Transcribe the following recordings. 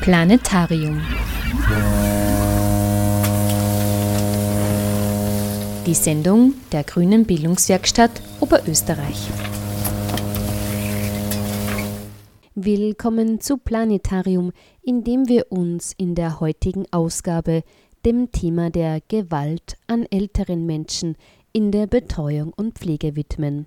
Planetarium. Die Sendung der Grünen Bildungswerkstatt Oberösterreich. Willkommen zu Planetarium, in dem wir uns in der heutigen Ausgabe dem Thema der Gewalt an älteren Menschen in der Betreuung und Pflege widmen.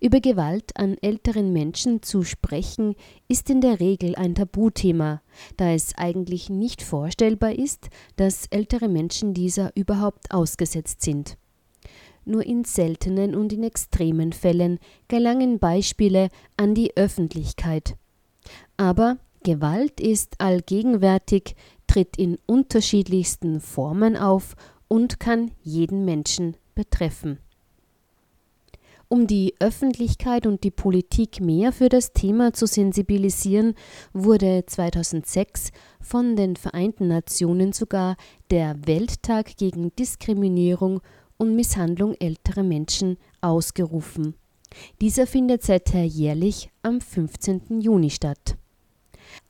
Über Gewalt an älteren Menschen zu sprechen, ist in der Regel ein Tabuthema, da es eigentlich nicht vorstellbar ist, dass ältere Menschen dieser überhaupt ausgesetzt sind. Nur in seltenen und in extremen Fällen gelangen Beispiele an die Öffentlichkeit. Aber Gewalt ist allgegenwärtig, tritt in unterschiedlichsten Formen auf und kann jeden Menschen betreffen. Um die Öffentlichkeit und die Politik mehr für das Thema zu sensibilisieren, wurde 2006 von den Vereinten Nationen sogar der Welttag gegen Diskriminierung und Misshandlung älterer Menschen ausgerufen. Dieser findet seither jährlich am 15. Juni statt.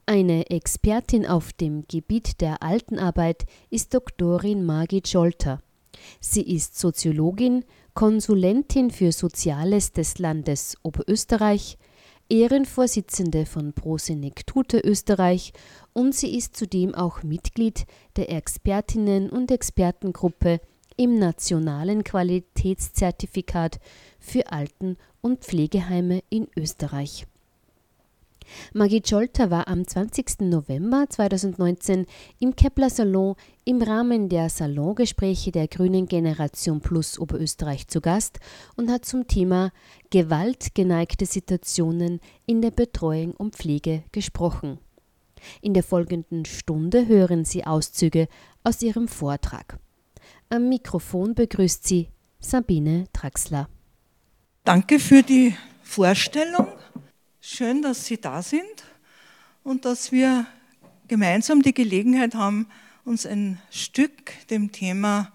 Eine Expertin auf dem Gebiet der Altenarbeit ist Doktorin Margit Scholter. Sie ist Soziologin, Konsulentin für Soziales des Landes Oberösterreich, Ehrenvorsitzende von Prosenektute Österreich und sie ist zudem auch Mitglied der Expertinnen und Expertengruppe im Nationalen Qualitätszertifikat für Alten- und Pflegeheime in Österreich. Margit Scholter war am 20. November 2019 im Kepler Salon im Rahmen der Salongespräche der Grünen Generation Plus Oberösterreich zu Gast und hat zum Thema gewaltgeneigte Situationen in der Betreuung und Pflege gesprochen. In der folgenden Stunde hören Sie Auszüge aus ihrem Vortrag. Am Mikrofon begrüßt sie Sabine Traxler. Danke für die Vorstellung. Schön, dass Sie da sind und dass wir gemeinsam die Gelegenheit haben, uns ein Stück dem Thema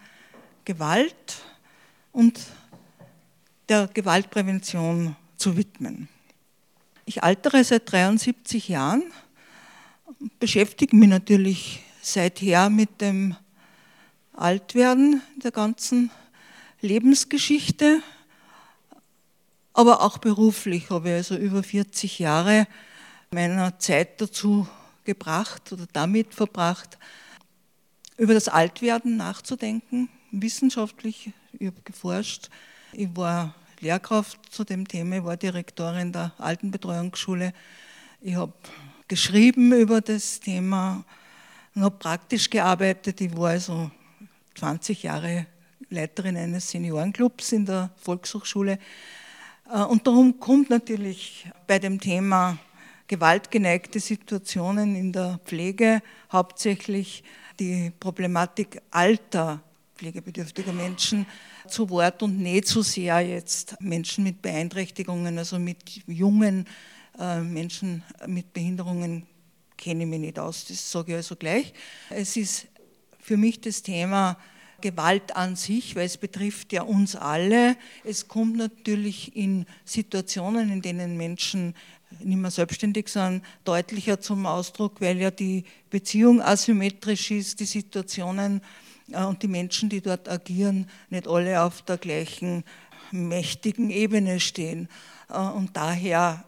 Gewalt und der Gewaltprävention zu widmen. Ich altere seit 73 Jahren, beschäftige mich natürlich seither mit dem Altwerden der ganzen Lebensgeschichte aber auch beruflich habe ich also über 40 Jahre meiner Zeit dazu gebracht oder damit verbracht, über das Altwerden nachzudenken, wissenschaftlich. Ich habe geforscht. Ich war Lehrkraft zu dem Thema, ich war Direktorin der Altenbetreuungsschule. Ich habe geschrieben über das Thema und habe praktisch gearbeitet. Ich war also 20 Jahre Leiterin eines Seniorenclubs in der Volkshochschule und darum kommt natürlich bei dem Thema gewaltgeneigte Situationen in der Pflege hauptsächlich die Problematik alter pflegebedürftiger Menschen zu Wort und nicht so sehr jetzt Menschen mit Beeinträchtigungen, also mit jungen äh, Menschen mit Behinderungen kenne ich mich nicht aus, das sage ich also gleich. Es ist für mich das Thema Gewalt an sich, weil es betrifft ja uns alle. Es kommt natürlich in Situationen, in denen Menschen nicht mehr selbstständig sind, deutlicher zum Ausdruck, weil ja die Beziehung asymmetrisch ist, die Situationen äh, und die Menschen, die dort agieren, nicht alle auf der gleichen mächtigen Ebene stehen. Äh, und daher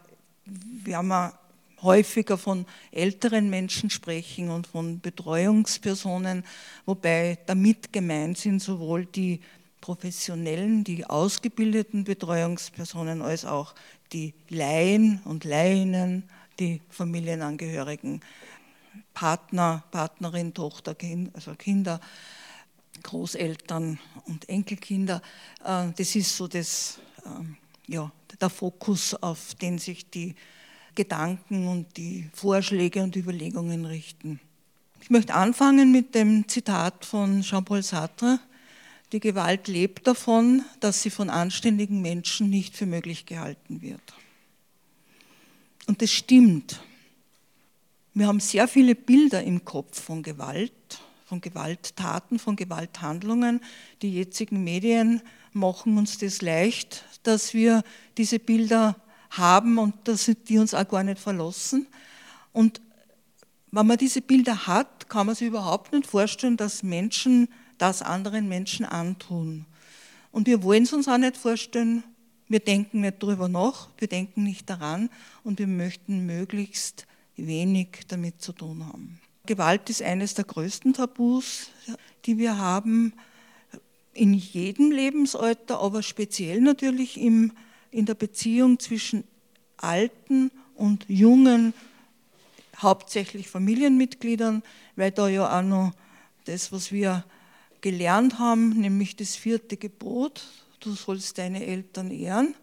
werden wir häufiger von älteren Menschen sprechen und von Betreuungspersonen, wobei damit gemeint sind sowohl die professionellen, die ausgebildeten Betreuungspersonen als auch die Laien und Lainnen, die Familienangehörigen, Partner, Partnerin, Tochter, kind, also Kinder, Großeltern und Enkelkinder. Äh, das ist so das, ähm, ja, der Fokus, auf den sich die Gedanken und die Vorschläge und Überlegungen richten. Ich möchte anfangen mit dem Zitat von Jean-Paul Sartre. Die Gewalt lebt davon, dass sie von anständigen Menschen nicht für möglich gehalten wird. Und das stimmt. Wir haben sehr viele Bilder im Kopf von Gewalt, von Gewalttaten, von Gewalthandlungen. Die jetzigen Medien machen uns das leicht, dass wir diese Bilder haben und dass die uns auch gar nicht verlassen. Und wenn man diese Bilder hat, kann man sich überhaupt nicht vorstellen, dass Menschen das anderen Menschen antun. Und wir wollen es uns auch nicht vorstellen, wir denken nicht darüber nach, wir denken nicht daran und wir möchten möglichst wenig damit zu tun haben. Gewalt ist eines der größten Tabus, die wir haben, in jedem Lebensalter, aber speziell natürlich im, in der Beziehung zwischen alten und jungen, hauptsächlich Familienmitgliedern, weil da ja auch noch das, was wir gelernt haben, nämlich das vierte Gebot, du sollst deine Eltern ehren,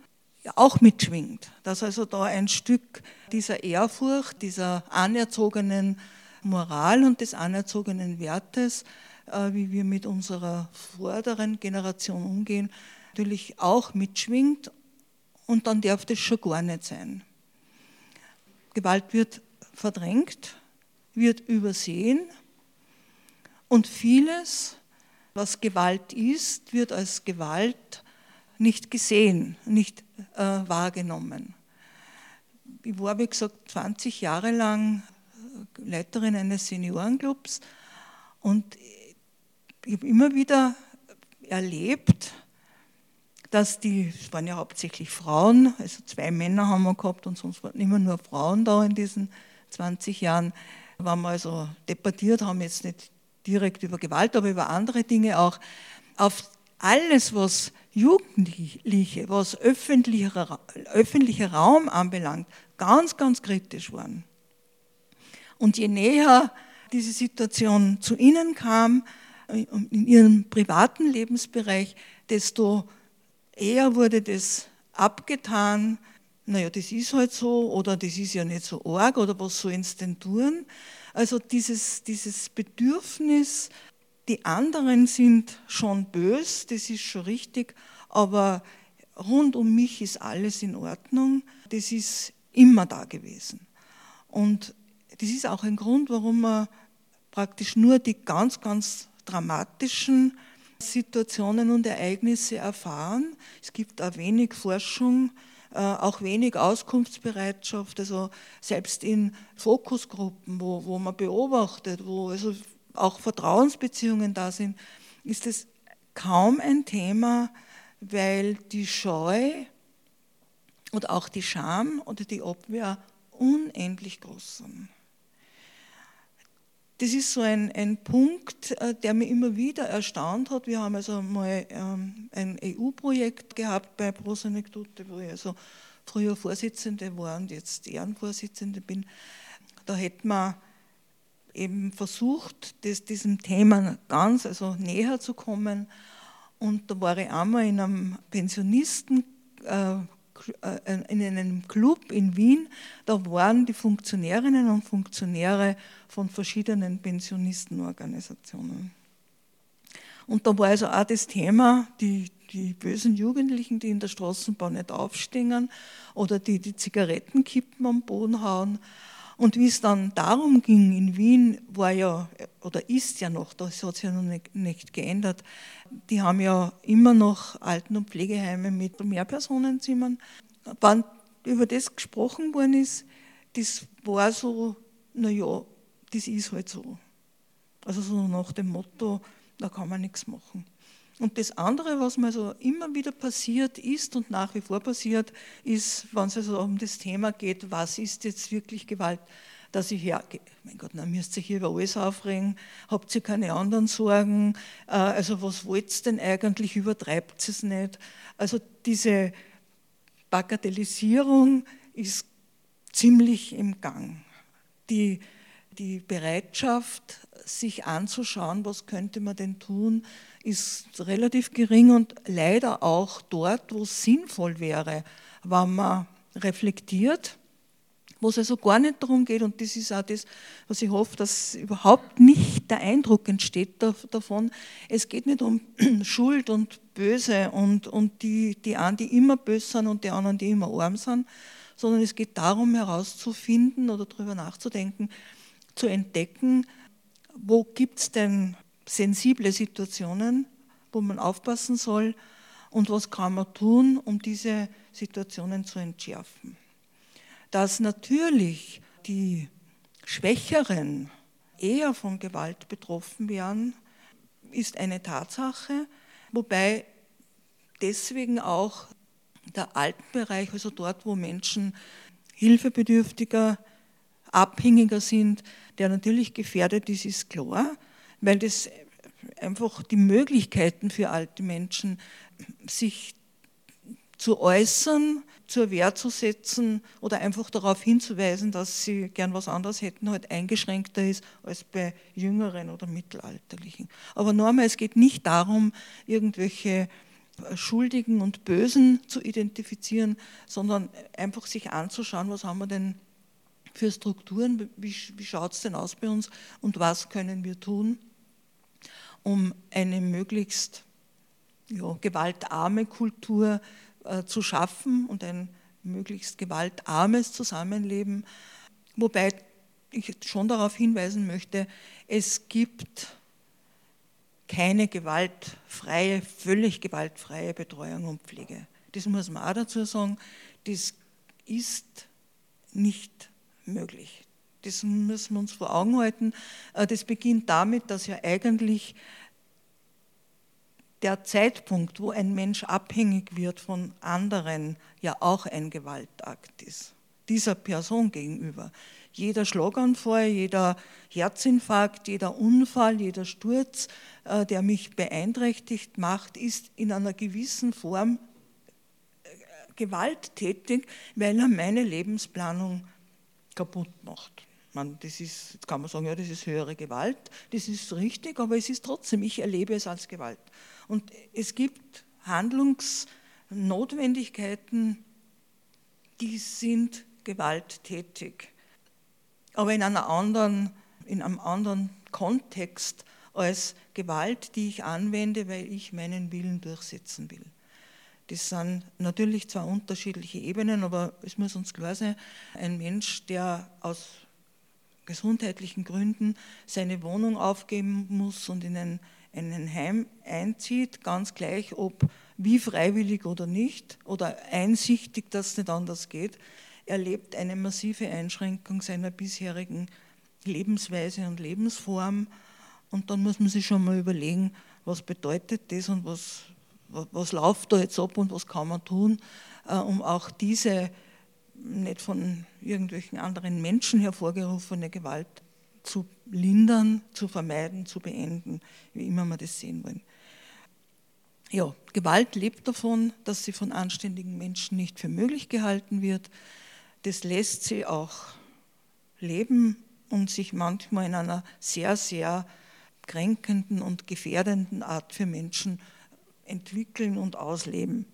auch mitschwingt. Dass also da ein Stück dieser Ehrfurcht, dieser anerzogenen Moral und des anerzogenen Wertes, äh, wie wir mit unserer vorderen Generation umgehen, natürlich auch mitschwingt und dann darf das schon gar nicht sein. Gewalt wird verdrängt, wird übersehen und vieles, was Gewalt ist, wird als Gewalt nicht gesehen, nicht äh, wahrgenommen. Ich war, wie gesagt, 20 Jahre lang Leiterin eines Seniorenclubs und ich habe immer wieder erlebt, dass die, es waren ja hauptsächlich Frauen, also zwei Männer haben wir gehabt und sonst waren immer nur Frauen da in diesen 20 Jahren, waren wir also debattiert haben, jetzt nicht direkt über Gewalt, aber über andere Dinge auch, auf alles, was Jugendliche, was öffentlicher, öffentlicher Raum anbelangt, ganz, ganz kritisch waren. Und je näher diese Situation zu ihnen kam, in ihrem privaten Lebensbereich, desto eher wurde das abgetan, naja, das ist halt so oder das ist ja nicht so arg oder was sollen sie denn tun? Also dieses, dieses Bedürfnis, die anderen sind schon bös, das ist schon richtig, aber rund um mich ist alles in Ordnung, das ist immer da gewesen. Und das ist auch ein Grund, warum man praktisch nur die ganz, ganz dramatischen Situationen und Ereignisse erfahren. Es gibt auch wenig Forschung, äh, auch wenig Auskunftsbereitschaft, also selbst in Fokusgruppen, wo, wo man beobachtet, wo also auch Vertrauensbeziehungen da sind, ist es kaum ein Thema, weil die Scheu und auch die Scham oder die Abwehr unendlich groß sind. Das ist so ein, ein Punkt, äh, der mich immer wieder erstaunt hat. Wir haben also mal ähm, ein EU-Projekt gehabt bei Prosanekdote, wo ich also früher Vorsitzende war und jetzt Ehrenvorsitzende bin. Da hätte man eben versucht, das, diesem Thema ganz also näher zu kommen. Und da war ich einmal in einem Pensionisten äh, in einem Club in Wien, da waren die Funktionärinnen und Funktionäre von verschiedenen Pensionistenorganisationen. Und da war also auch das Thema, die, die bösen Jugendlichen, die in der Straßenbahn nicht aufstehen oder die die Zigarettenkippen am Boden hauen. Und wie es dann darum ging, in Wien war ja, oder ist ja noch, das hat sich ja noch nicht, nicht geändert, die haben ja immer noch Alten- und Pflegeheime mit Mehrpersonenzimmern. Wann über das gesprochen worden ist, das war so, naja, das ist halt so. Also so nach dem Motto, da kann man nichts machen. Und das andere, was mir so immer wieder passiert ist und nach wie vor passiert, ist, wenn es also um das Thema geht, was ist jetzt wirklich Gewalt, dass ich hergehe. Mein Gott, na, müsst ihr hier über alles aufregen, habt ihr keine anderen Sorgen, äh, also was wollt ihr denn eigentlich, übertreibt es nicht. Also diese Bagatellisierung ist ziemlich im Gang. Die, die Bereitschaft, sich anzuschauen, was könnte man denn tun, ist relativ gering und leider auch dort, wo es sinnvoll wäre, wenn man reflektiert, wo es also gar nicht darum geht, und das ist auch das, was ich hoffe, dass überhaupt nicht der Eindruck entsteht davon, es geht nicht um Schuld und Böse und, und die, die einen, die immer böse sind und die anderen, die immer arm sind, sondern es geht darum herauszufinden oder darüber nachzudenken, zu entdecken, wo gibt es denn sensible Situationen, wo man aufpassen soll und was kann man tun, um diese Situationen zu entschärfen. Dass natürlich die Schwächeren eher von Gewalt betroffen wären, ist eine Tatsache, wobei deswegen auch der Altenbereich, also dort, wo Menschen hilfebedürftiger, abhängiger sind, der natürlich gefährdet ist, ist klar, weil das einfach die Möglichkeiten für alte Menschen, sich zu äußern, zur Wehr zu setzen oder einfach darauf hinzuweisen, dass sie gern was anderes hätten, halt eingeschränkter ist als bei Jüngeren oder Mittelalterlichen. Aber nochmal, es geht nicht darum, irgendwelche Schuldigen und Bösen zu identifizieren, sondern einfach sich anzuschauen, was haben wir denn für Strukturen, wie, wie schaut es denn aus bei uns und was können wir tun, um eine möglichst ja, gewaltarme Kultur äh, zu schaffen und ein möglichst gewaltarmes Zusammenleben. Wobei ich schon darauf hinweisen möchte, es gibt keine gewaltfreie, völlig gewaltfreie Betreuung und Pflege. Das muss man auch dazu sagen, das ist nicht möglich. Das müssen wir uns vor Augen halten. Äh, das beginnt damit, dass ja eigentlich der Zeitpunkt, wo ein Mensch abhängig wird von anderen, ja auch ein Gewaltakt ist. Dieser Person gegenüber. Jeder Schlaganfall, jeder Herzinfarkt, jeder Unfall, jeder Sturz, äh, der mich beeinträchtigt macht, ist in einer gewissen Form äh, gewalttätig, weil er meine Lebensplanung kaputt macht. Man, das ist, jetzt kann man sagen, ja, das ist höhere Gewalt, das ist richtig, aber es ist trotzdem, ich erlebe es als Gewalt. Und es gibt Handlungsnotwendigkeiten, die sind gewalttätig, aber in, einer anderen, in einem anderen Kontext als Gewalt, die ich anwende, weil ich meinen Willen durchsetzen will. Das sind natürlich zwar unterschiedliche Ebenen, aber es muss uns klar sein, ein Mensch, der aus gesundheitlichen Gründen seine Wohnung aufgeben muss und in ein ein Heim einzieht, ganz gleich ob wie freiwillig oder nicht oder einsichtig, dass es nicht anders geht, erlebt eine massive Einschränkung seiner bisherigen Lebensweise und Lebensform. Und dann muss man sich schon mal überlegen, was bedeutet das und was, was, läuft da jetzt ab und was kann man tun, äh, um auch diese nicht von irgendwelchen anderen Menschen hervorgerufene Gewalt zu lindern, zu vermeiden, zu beenden, wie immer wir das sehen wollen. Ja, Gewalt lebt davon, dass sie von anständigen Menschen nicht für möglich gehalten wird. Das lässt sie auch leben und sich manchmal in einer sehr, sehr kränkenden und gefährdenden Art für Menschen entwickeln und ausleben.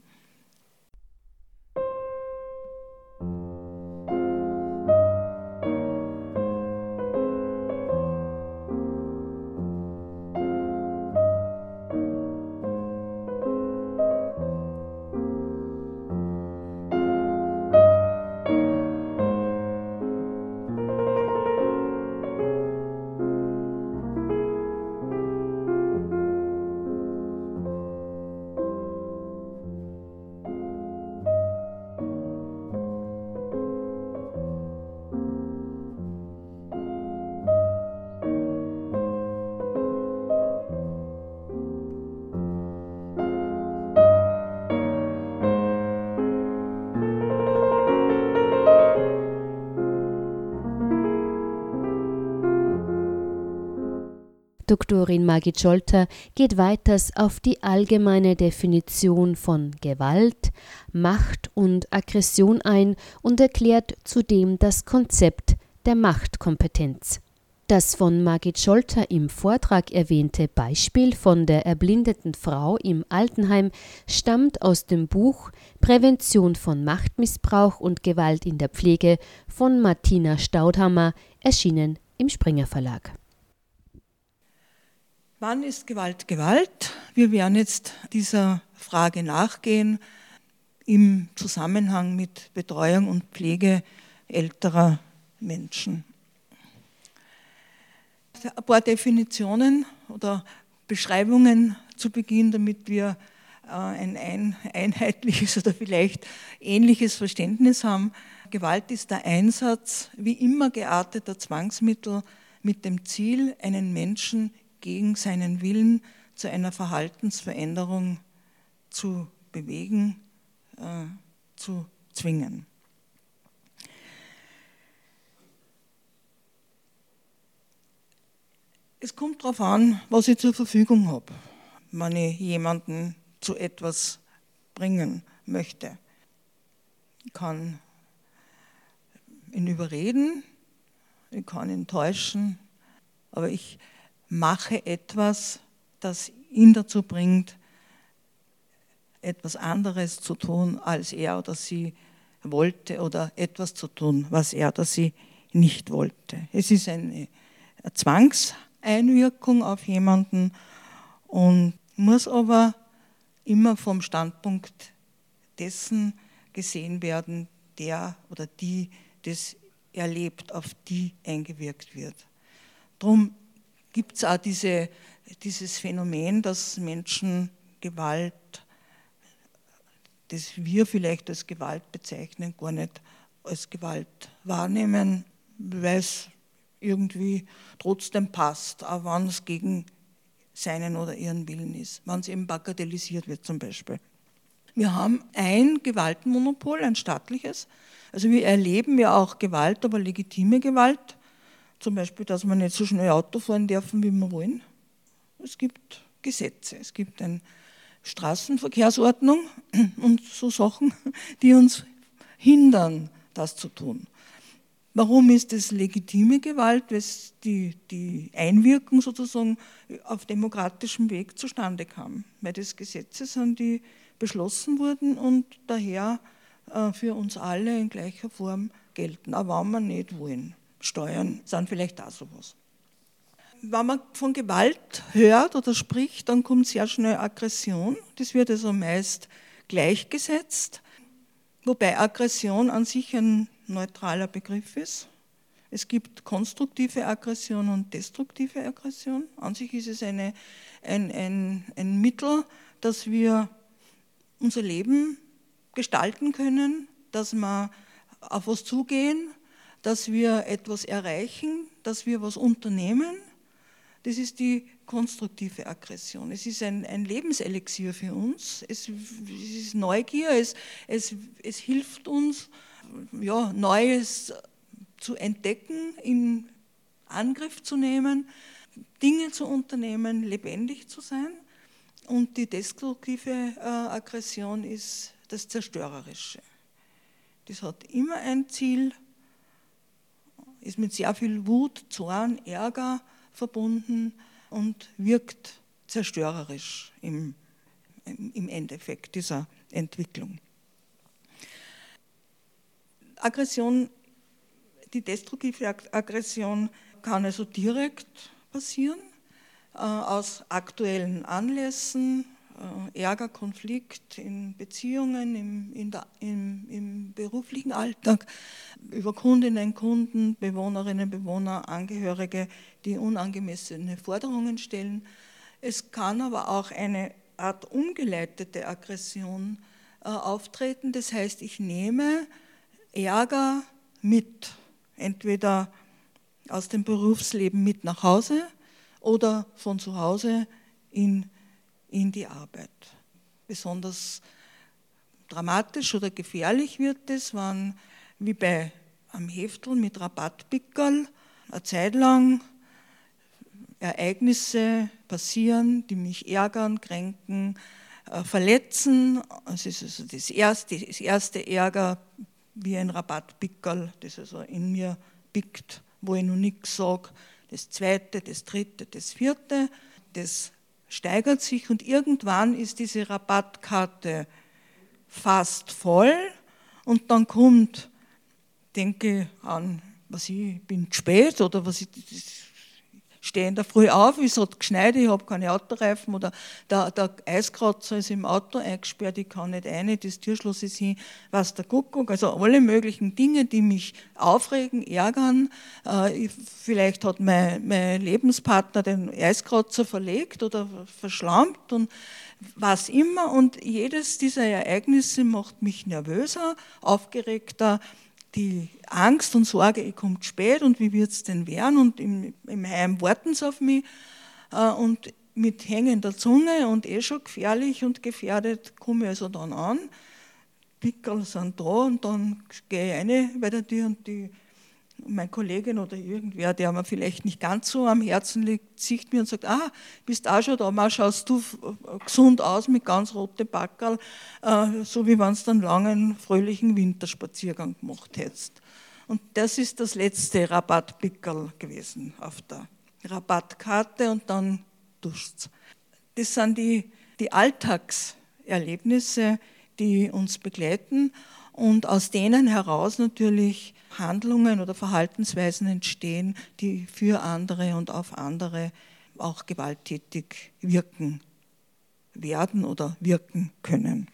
Doktorin Margit Scholter geht weiters auf die allgemeine Definition von Gewalt, Macht und Aggression ein und erklärt zudem das Konzept der Machtkompetenz. Das von Margit Scholter im Vortrag erwähnte Beispiel von der erblindeten Frau im Altenheim stammt aus dem Buch Prävention von Machtmissbrauch und Gewalt in der Pflege von Martina Staudhammer, erschienen im Springer Verlag. Wann ist Gewalt Gewalt? Wir werden jetzt dieser Frage nachgehen im Zusammenhang mit Betreuung und Pflege älterer Menschen. Ein paar Definitionen oder Beschreibungen zu Beginn, damit wir äh, ein einheitliches oder vielleicht ähnliches Verständnis haben. Gewalt ist der Einsatz wie immer gearteter Zwangsmittel mit dem Ziel, einen Menschen gegen seinen Willen zu einer Verhaltensveränderung zu bewegen, äh, zu zwingen. Es kommt darauf an, was ich zur Verfügung habe, wenn ich jemanden zu etwas bringen möchte. Ich kann ihn überreden, ich kann ihn täuschen, aber ich mache etwas, das ihn dazu bringt, etwas anderes zu tun, als er oder sie wollte oder etwas zu tun, was er oder sie nicht wollte. Es ist eine Zwangshandlung Einwirkung auf jemanden und muss aber immer vom Standpunkt dessen gesehen werden, der oder die das erlebt, auf die eingewirkt wird. Darum gibt es auch diese, dieses Phänomen, dass Menschen Gewalt, das wir vielleicht als Gewalt bezeichnen, gar nicht als Gewalt wahrnehmen, weil es irgendwie trotzdem passt, auch wenn es gegen seinen oder ihren Willen ist, wenn es eben bagatellisiert wird zum Beispiel. Wir haben ein Gewaltmonopol, ein staatliches. Also wir erleben ja auch Gewalt, aber legitime Gewalt. Zum Beispiel, dass wir nicht so schnell Auto fahren dürfen, wie wir wollen. Es gibt Gesetze, es gibt eine Straßenverkehrsordnung und so Sachen, die uns hindern, das zu tun. Warum ist es legitime Gewalt? Weil die, die Einwirkung sozusagen auf demokratischem Weg zustande kam. Weil das Gesetze sind, die beschlossen wurden und daher äh, für uns alle in gleicher Form gelten, auch wenn wir nicht wollen. Steuern sind vielleicht auch sowas. Wenn man von Gewalt hört oder spricht, dann kommt sehr schnell Aggression. Das wird also meist gleichgesetzt, wobei Aggression an sich ein neutraler Begriff ist. Es gibt konstruktive Aggression und destruktive Aggression. An sich ist es eine, ein, ein, ein Mittel, dass wir unser Leben gestalten können, dass wir auf was zugehen, dass wir etwas erreichen, dass wir was unternehmen. Das ist die konstruktive Aggression. Es ist ein, ein Lebenselixier für uns. Es, es ist Neugier, es, es, es hilft uns, ja, Neues zu entdecken, in Angriff zu nehmen, Dinge zu unternehmen, lebendig zu sein. Und die destruktive äh, Aggression ist das Zerstörerische. Das hat immer ein Ziel, ist mit sehr viel Wut, Zorn, Ärger verbunden und wirkt zerstörerisch im, im Endeffekt dieser Entwicklung. Aggression, die destruktive Aggression kann also direkt passieren, äh, aus aktuellen Anlässen, Ärger, Konflikt in Beziehungen, im, in der, im, im, beruflichen Alltag, über Kundinnen, Kunden, Bewohnerinnen, Bewohner, Angehörige, die unangemessene Forderungen stellen. Es kann aber auch eine Art umgeleitete Aggression äh, auftreten. Das heißt, ich nehme Ärger mit, entweder aus dem Berufsleben mit nach Hause oder von zu Hause in, in die Arbeit. Besonders dramatisch oder gefährlich wird es, wenn wie bei am Heftel mit Rabattpickerl eine Zeit lang Ereignisse passieren, die mich ärgern, kränken, äh, verletzen. Es ist also das erste, das erste Ärger wie ein Rabattpickerl, das also in mir pickt, wo ich noch nichts sage. Das zweite, das dritte, das vierte, das steigert sich und irgendwann ist diese Rabattkarte fast voll und dann kommt, denke an, was ich bin spät oder was ich, stehe in der Früh auf, es hat geschneit, ich habe keine Autoreifen oder der, der Eiskratzer ist im Auto eingesperrt, ich kann nicht rein, das Türschloss ist hin, was der Kuckuck, also alle möglichen Dinge, die mich aufregen, ärgern. Äh, vielleicht hat mein, mein Lebenspartner den Eiskratzer verlegt oder verschlampt und was immer. Und jedes dieser Ereignisse macht mich nervöser, aufgeregter, die Angst und Sorge, ich komme spät und wie wird es denn werden und im, im Heim warten sie auf mich äh, und mit hängender Zunge und eh schon gefährlich und gefährdet komme ich also dann an. Pickel sind da und dann gehe ich rein bei der Tür und die mein Kollegin oder irgendwer, der mir vielleicht nicht ganz so am Herzen liegt, sieht mir und sagt, ah, bist auch schon da, mal schaust du gesund aus mit ganz roten Backerl, äh, so wie wenn du dann langen, fröhlichen Winterspaziergang gemacht hättest. Und das ist das letzte Rabattpickerl gewesen auf der Rabattkarte und dann duscht's. Das sind die, die Alltagserlebnisse, die uns begleiten und aus denen heraus natürlich Handlungen oder Verhaltensweisen entstehen, die für andere und auf andere auch gewalttätig wirken werden oder wirken können.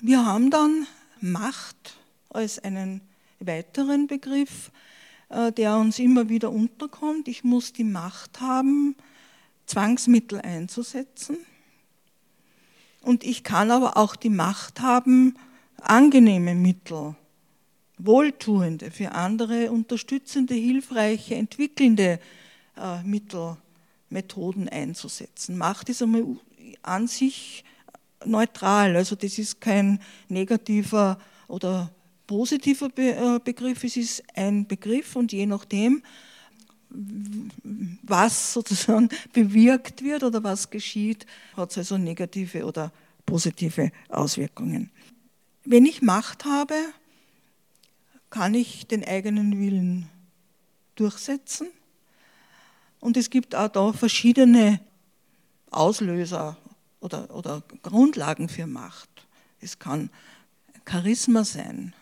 Wir haben dann Macht als einen weiteren Begriff, äh, der uns immer wieder unterkommt. Ich muss die Macht haben, Zwangsmittel einzusetzen. Und ich kann aber auch die Macht haben, angenehme Mittel, wohltuende, für andere unterstützende, hilfreiche, entwickelnde äh, Mittel, Methoden einzusetzen. Macht ist einmal an sich neutral, also das ist kein negativer oder positiver äh, Begriff, es ist ein Begriff und je nachdem, was sozusagen bewirkt wird oder was geschieht, hat es also negative oder positive Auswirkungen. Wenn ich Macht habe, kann ich den eigenen Willen durchsetzen. Und es gibt auch da verschiedene Auslöser oder, oder Grundlagen für Macht. Es kann Charisma sein,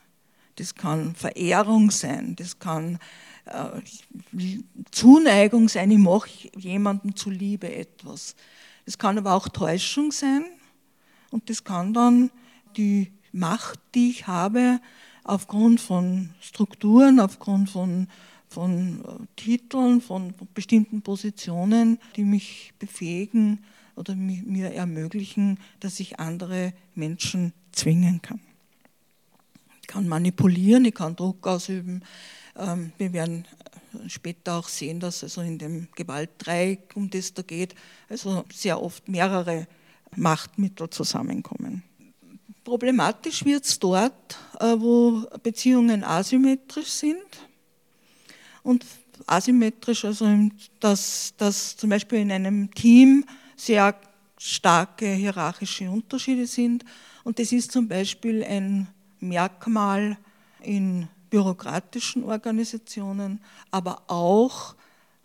das kann Verehrung sein, das kann Zuneigung sein, ich mache jemandem zuliebe etwas. Es kann aber auch Täuschung sein und das kann dann die Macht, die ich habe, aufgrund von Strukturen, aufgrund von, von äh, Titeln, von bestimmten Positionen, die mich befähigen oder mir ermöglichen, dass ich andere Menschen zwingen kann. Ich kann manipulieren, ich kann Druck ausüben, wir werden äh, später auch sehen, dass also in dem Gewaltdreieck, um das da geht, also sehr oft mehrere Machtmittel zusammenkommen. Problematisch wird es dort, äh, wo Beziehungen asymmetrisch sind. Und asymmetrisch, also dass, dass zum Beispiel in einem Team sehr starke hierarchische Unterschiede sind. Und das ist zum Beispiel ein Merkmal in bürokratischen Organisationen, aber auch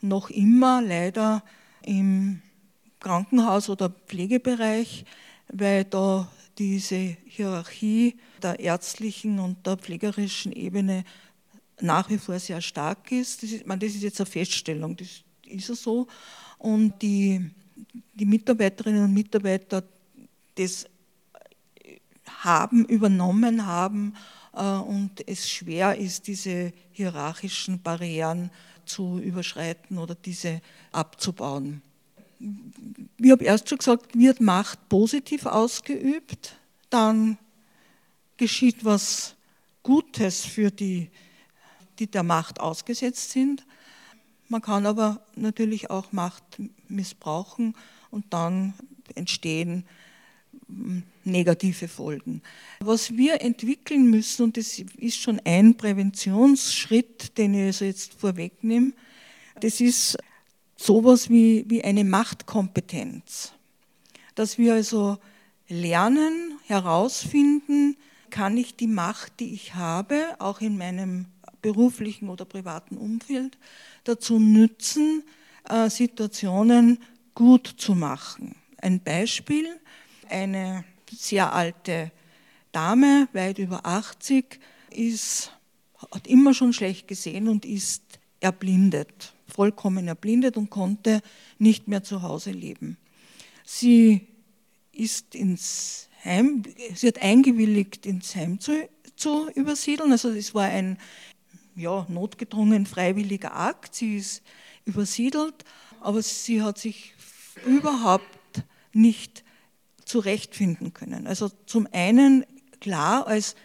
noch immer leider im Krankenhaus- oder Pflegebereich, weil da diese Hierarchie der ärztlichen und der pflegerischen Ebene nach wie vor sehr stark ist. Das ist, meine, das ist jetzt eine Feststellung, das ist ja so. Und die, die Mitarbeiterinnen und Mitarbeiter das haben, übernommen haben und es schwer ist, diese hierarchischen Barrieren zu überschreiten oder diese abzubauen. Ich habe erst schon gesagt, wird Macht positiv ausgeübt, dann geschieht was Gutes für die, die der Macht ausgesetzt sind. Man kann aber natürlich auch Macht missbrauchen und dann entstehen negative Folgen. Was wir entwickeln müssen, und das ist schon ein Präventionsschritt, den ich also jetzt vorwegnehme, das ist sowas wie, wie eine Machtkompetenz. Dass wir also lernen, herausfinden, kann ich die Macht, die ich habe, auch in meinem beruflichen oder privaten Umfeld, dazu nützen, äh, Situationen gut zu machen. Ein Beispiel, eine sehr alte Dame, weit über 80, ist, hat immer schon schlecht gesehen und ist erblindet, vollkommen erblindet und konnte nicht mehr zu Hause leben. Sie ist ins Heim, sie hat eingewilligt, ins Heim zu, zu übersiedeln. Also es war ein ja, notgedrungen freiwilliger Akt. Sie ist übersiedelt, aber sie hat sich überhaupt nicht zurechtfinden können. Also zum einen klar als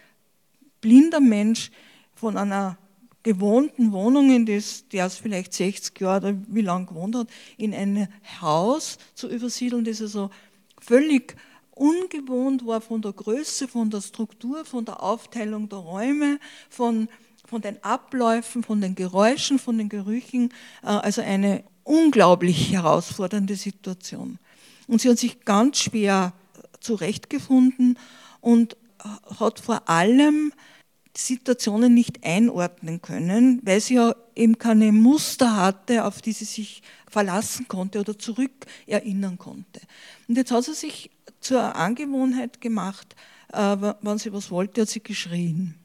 blinder Mensch von einer gewohnten Wohnung, in der es vielleicht 60 Jahre oder wie lange gewohnt hat, in ein Haus zu übersiedeln, das also völlig ungewohnt war von der Größe, von der Struktur, von der Aufteilung der Räume, von, von den Abläufen, von den Geräuschen, von den Gerüchen. Äh, also eine unglaublich herausfordernde Situation. Und sie hat sich ganz schwer zurechtgefunden und hat vor allem Situationen nicht einordnen können, weil sie ja eben keine Muster hatte, auf die sie sich verlassen konnte oder zurückerinnern konnte. Und jetzt hat sie sich zur Angewohnheit gemacht, äh, wenn sie was wollte, hat sie geschrien.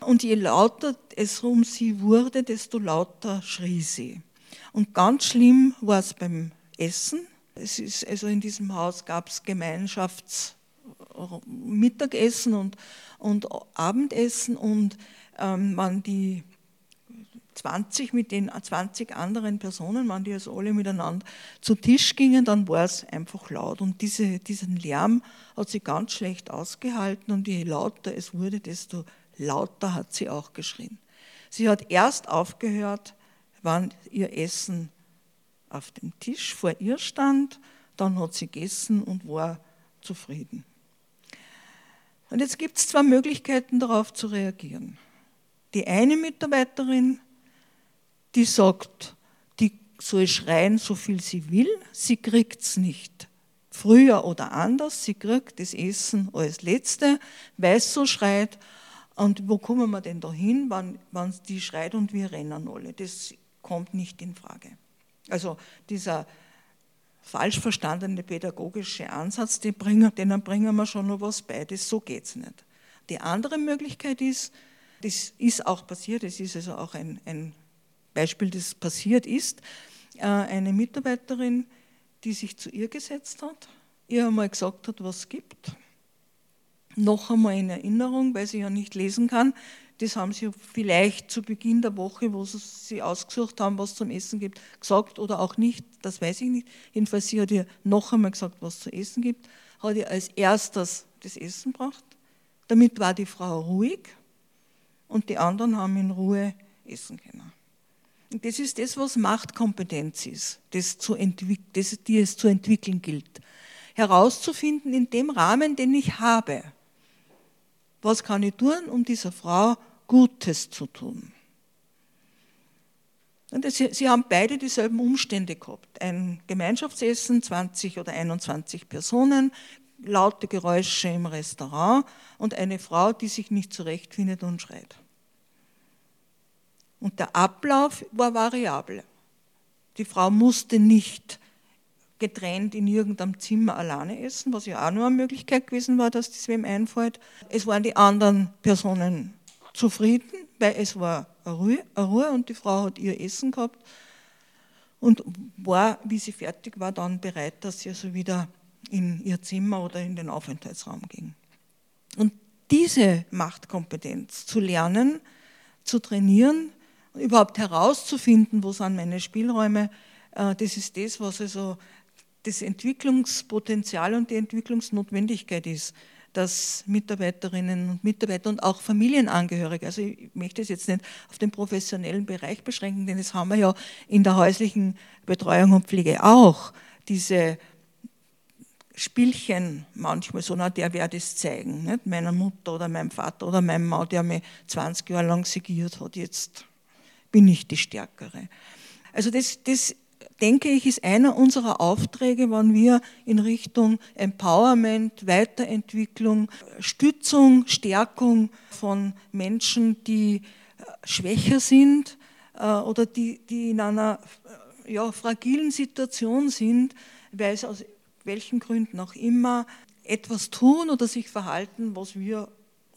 Und je lauter es um sie wurde, desto lauter schrie sie. Und ganz schlimm war es beim Essen. Es ist, also in diesem Haus gab es Gemeinschaftsmittagessen und, und Abendessen und ähm, man die 20 mit den 20 anderen Personen, wenn die also alle miteinander zu Tisch gingen, dann war es einfach laut. Und diese, diesen Lärm hat sie ganz schlecht ausgehalten und je lauter es wurde, desto lauter hat sie auch geschrien. Sie hat erst aufgehört, wann ihr Essen auf dem Tisch vor ihr stand, dann hat sie gegessen und war zufrieden. Und jetzt gibt es zwei Möglichkeiten darauf zu reagieren. Die eine Mitarbeiterin die sagt, die soll schreien, so viel sie will, sie kriegt es nicht. Früher oder anders, sie kriegt das Essen als Letzte, weil es so schreit. Und wo kommen wir denn da hin, wenn, wenn die schreit und wir rennen alle? Das kommt nicht in Frage. Also dieser falsch verstandene pädagogische Ansatz, den bringen, denen bringen wir schon noch was bei. Das, so geht es nicht. Die andere Möglichkeit ist, das ist auch passiert, es ist also auch ein, ein Beispiel, das passiert ist, äh, eine Mitarbeiterin, die sich zu ihr gesetzt hat, ihr einmal gesagt hat, was es gibt. Noch einmal in Erinnerung, weil sie ja nicht lesen kann. Das haben sie vielleicht zu Beginn der Woche, wo sie sie ausgesucht haben, was zum Essen gibt, gesagt oder auch nicht, das weiß ich nicht. Jedenfalls, sie hat ihr noch einmal gesagt, was zu essen gibt, hat ihr als erstes das Essen gebracht. Damit war die Frau ruhig und die anderen haben in Ruhe essen können. Das ist das, was Machtkompetenz ist, das zu das, die es zu entwickeln gilt. Herauszufinden in dem Rahmen, den ich habe, was kann ich tun, um dieser Frau Gutes zu tun. Sie haben beide dieselben Umstände gehabt. Ein Gemeinschaftsessen, 20 oder 21 Personen, laute Geräusche im Restaurant und eine Frau, die sich nicht zurechtfindet und schreit. Und der Ablauf war variabel. Die Frau musste nicht getrennt in irgendeinem Zimmer alleine essen, was ja auch nur eine Möglichkeit gewesen war, dass das wem einfällt. Es waren die anderen Personen zufrieden, weil es war Ruhe, Ruhe und die Frau hat ihr Essen gehabt und war, wie sie fertig war, dann bereit, dass sie also wieder in ihr Zimmer oder in den Aufenthaltsraum ging. Und diese Machtkompetenz zu lernen, zu trainieren, überhaupt herauszufinden, wo sind meine Spielräume, äh, das ist das, was also das Entwicklungspotenzial und die Entwicklungsnotwendigkeit ist, dass Mitarbeiterinnen und Mitarbeiter und auch Familienangehörige, also ich möchte es jetzt nicht auf den professionellen Bereich beschränken, denn das haben wir ja in der häuslichen Betreuung und Pflege auch, diese Spielchen manchmal so, na, der wird es zeigen, nicht? meiner Mutter oder meinem Vater oder meinem Mann, der mich 20 Jahre lang segiert hat, jetzt bin ich die Stärkere. Also das, das denke ich, ist einer unserer Aufträge, wenn wir in Richtung Empowerment, Weiterentwicklung, Stützung, Stärkung von Menschen, die äh, schwächer sind äh, oder die, die in einer äh, ja, fragilen Situation sind, weil sie aus welchen Gründen auch immer etwas tun oder sich verhalten, was wir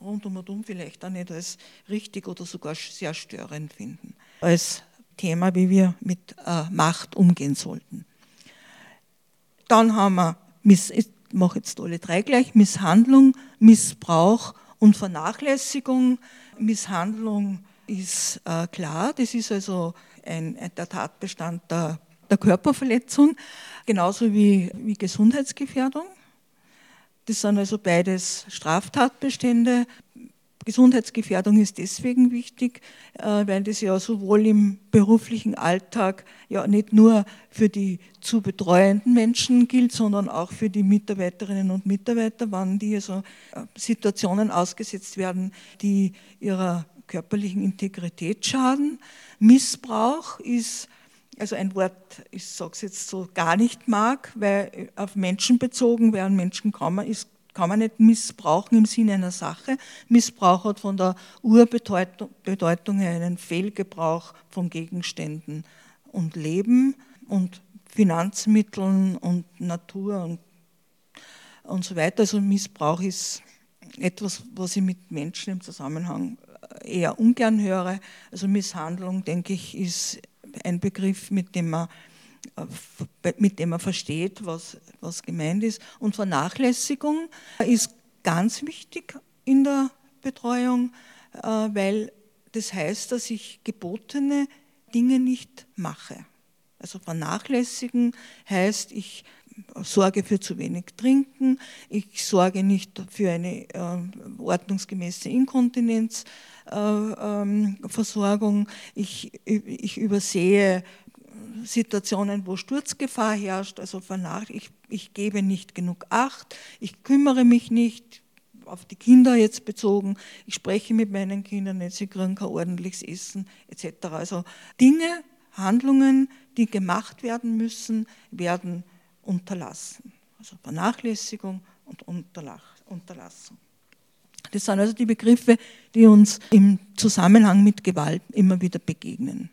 rundum und um vielleicht auch nicht als richtig oder sogar sehr störend finden. Als Thema, wie wir mit äh, Macht umgehen sollten. Dann haben wir, ich mache jetzt alle drei gleich, Misshandlung, Missbrauch und Vernachlässigung. Misshandlung ist äh, klar, das ist also ein, der Tatbestand der, der Körperverletzung, genauso wie, wie Gesundheitsgefährdung. Das sind also beides Straftatbestände. Gesundheitsgefährdung ist deswegen wichtig, äh, weil das ja sowohl im beruflichen Alltag ja nicht nur für die zu betreuenden Menschen gilt, sondern auch für die Mitarbeiterinnen und Mitarbeiter, wann die also Situationen ausgesetzt werden, die ihrer körperlichen Integrität schaden. Missbrauch ist also ein Wort, ich sage es jetzt so, gar nicht mag, weil auf Menschen bezogen, wer an Menschen man, ist kann man nicht missbrauchen im Sinne einer Sache. Missbrauch hat von der Urbedeutung her einen Fehlgebrauch von Gegenständen und Leben und Finanzmitteln und Natur und, und so weiter. Also Missbrauch ist etwas, was ich mit Menschen im Zusammenhang eher ungern höre. Also Misshandlung, denke ich, ist ein Begriff, mit dem man mit dem man versteht, was, was gemeint ist. Und Vernachlässigung ist ganz wichtig in der Betreuung, äh, weil das heißt, dass ich gebotene Dinge nicht mache. Also vernachlässigen heißt, ich sorge für zu wenig Trinken, ich sorge nicht für eine äh, ordnungsgemäße Inkontinenzversorgung, äh, ähm, ich, ich übersehe Situationen, wo Sturzgefahr herrscht, also vernach, ich, ich gebe nicht genug Acht, ich kümmere mich nicht, auf die Kinder jetzt bezogen, ich spreche mit meinen Kindern nicht, sie kriegen kein ordentliches Essen etc. Also Dinge, Handlungen, die gemacht werden müssen, werden unterlassen. Also Vernachlässigung und Unterlassung. Das sind also die Begriffe, die uns im Zusammenhang mit Gewalt immer wieder begegnen.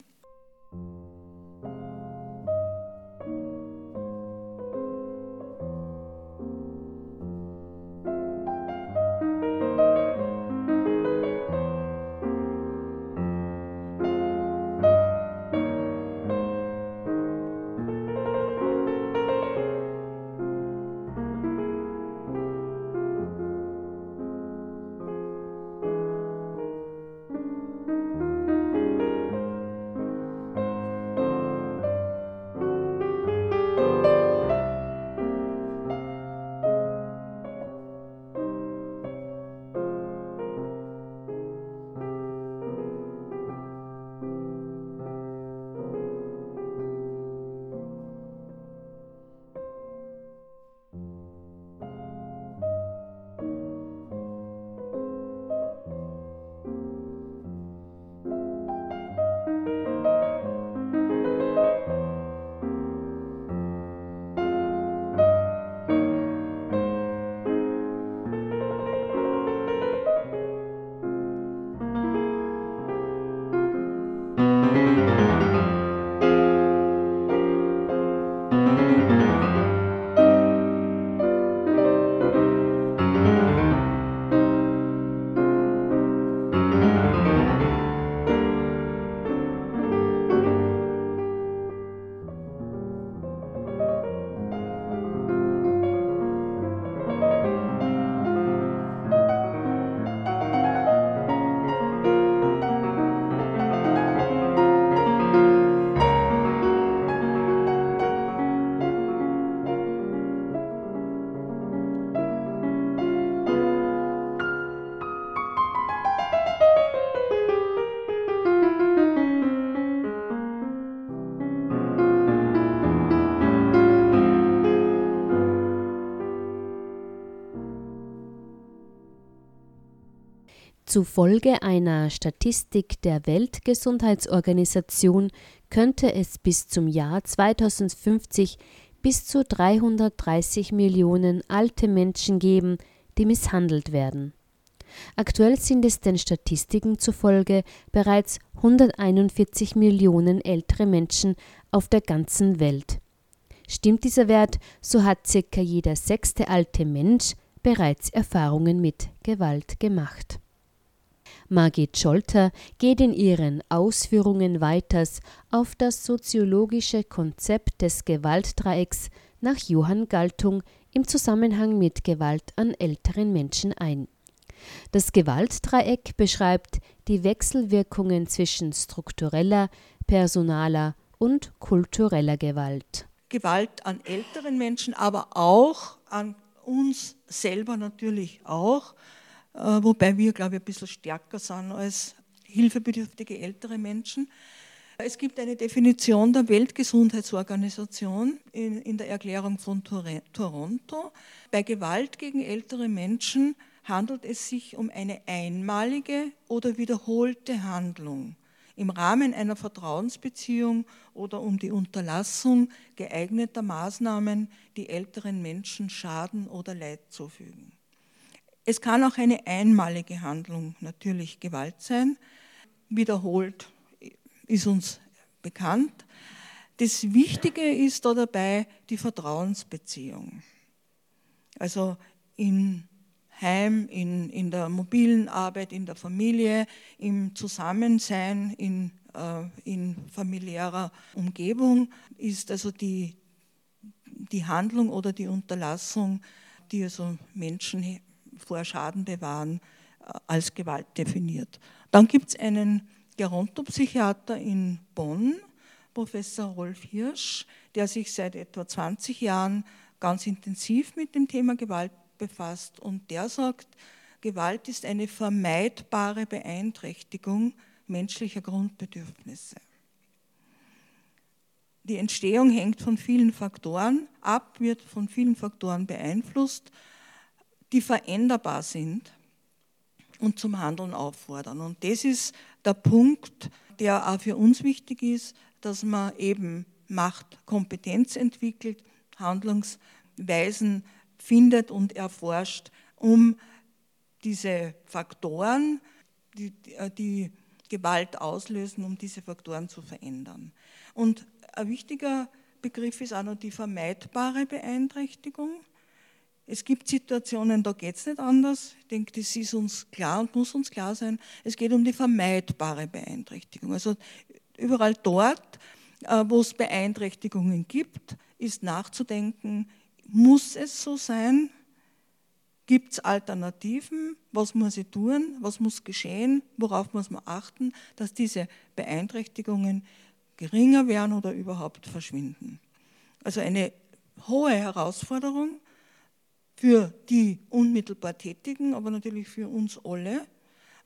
Zufolge einer Statistik der Weltgesundheitsorganisation könnte es bis zum Jahr 2050 bis zu 330 Millionen alte Menschen geben, die misshandelt werden. Aktuell sind es den Statistiken zufolge bereits 141 Millionen ältere Menschen auf der ganzen Welt. Stimmt dieser Wert, so hat circa jeder sechste alte Mensch bereits Erfahrungen mit Gewalt gemacht. Margit Scholter geht in ihren Ausführungen weiters auf das soziologische Konzept des Gewaltdreiecks nach Johann Galtung im Zusammenhang mit Gewalt an älteren Menschen ein. Das Gewaltdreieck beschreibt die Wechselwirkungen zwischen struktureller, personaler und kultureller Gewalt. Gewalt an älteren Menschen, aber auch an uns selber natürlich auch wobei wir, glaube ich, ein bisschen stärker sind als hilfebedürftige ältere Menschen. Es gibt eine Definition der Weltgesundheitsorganisation in, in der Erklärung von Toronto. Bei Gewalt gegen ältere Menschen handelt es sich um eine einmalige oder wiederholte Handlung im Rahmen einer Vertrauensbeziehung oder um die Unterlassung geeigneter Maßnahmen, die älteren Menschen Schaden oder Leid zufügen. Es kann auch eine einmalige Handlung natürlich Gewalt sein, wiederholt ist uns bekannt. Das Wichtige ist da dabei die Vertrauensbeziehung. Also im Heim, in, in der mobilen Arbeit, in der Familie, im Zusammensein, in, äh, in familiärer Umgebung ist also die, die Handlung oder die Unterlassung, die also Menschen vor Schaden bewahren, äh, als Gewalt definiert. Dann gibt es einen Gerontopsychiater in Bonn, Professor Rolf Hirsch, der sich seit etwa 20 Jahren ganz intensiv mit dem Thema Gewalt befasst. Und der sagt, Gewalt ist eine vermeidbare Beeinträchtigung menschlicher Grundbedürfnisse. Die Entstehung hängt von vielen Faktoren ab, wird von vielen Faktoren beeinflusst, die veränderbar sind und zum Handeln auffordern. Und das ist der Punkt, der auch für uns wichtig ist, dass man eben Machtkompetenz entwickelt, Handlungsweisen findet und erforscht, um diese Faktoren, die, die Gewalt auslösen, um diese Faktoren zu verändern. Und ein wichtiger Begriff ist auch noch die vermeidbare Beeinträchtigung. Es gibt Situationen, da geht es nicht anders. Ich denke, das ist uns klar und muss uns klar sein. Es geht um die vermeidbare Beeinträchtigung. Also überall dort, äh, wo es Beeinträchtigungen gibt, ist nachzudenken, muss es so sein? Gibt es Alternativen? Was muss ich tun? Was muss geschehen? Worauf muss man achten, dass diese Beeinträchtigungen geringer werden oder überhaupt verschwinden? Also eine hohe Herausforderung für die unmittelbar Tätigen, aber natürlich für uns alle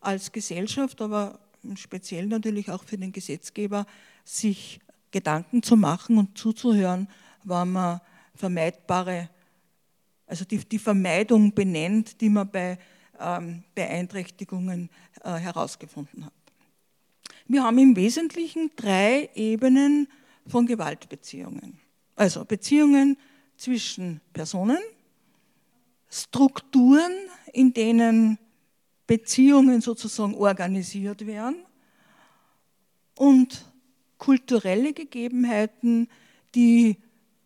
als Gesellschaft, aber speziell natürlich auch für den Gesetzgeber, sich Gedanken zu machen und zuzuhören, wann man vermeidbare, also die, die Vermeidung benennt, die man bei ähm, Beeinträchtigungen äh, herausgefunden hat. Wir haben im Wesentlichen drei Ebenen von Gewaltbeziehungen. Also Beziehungen zwischen Personen, Strukturen, in denen Beziehungen sozusagen organisiert werden und kulturelle Gegebenheiten, die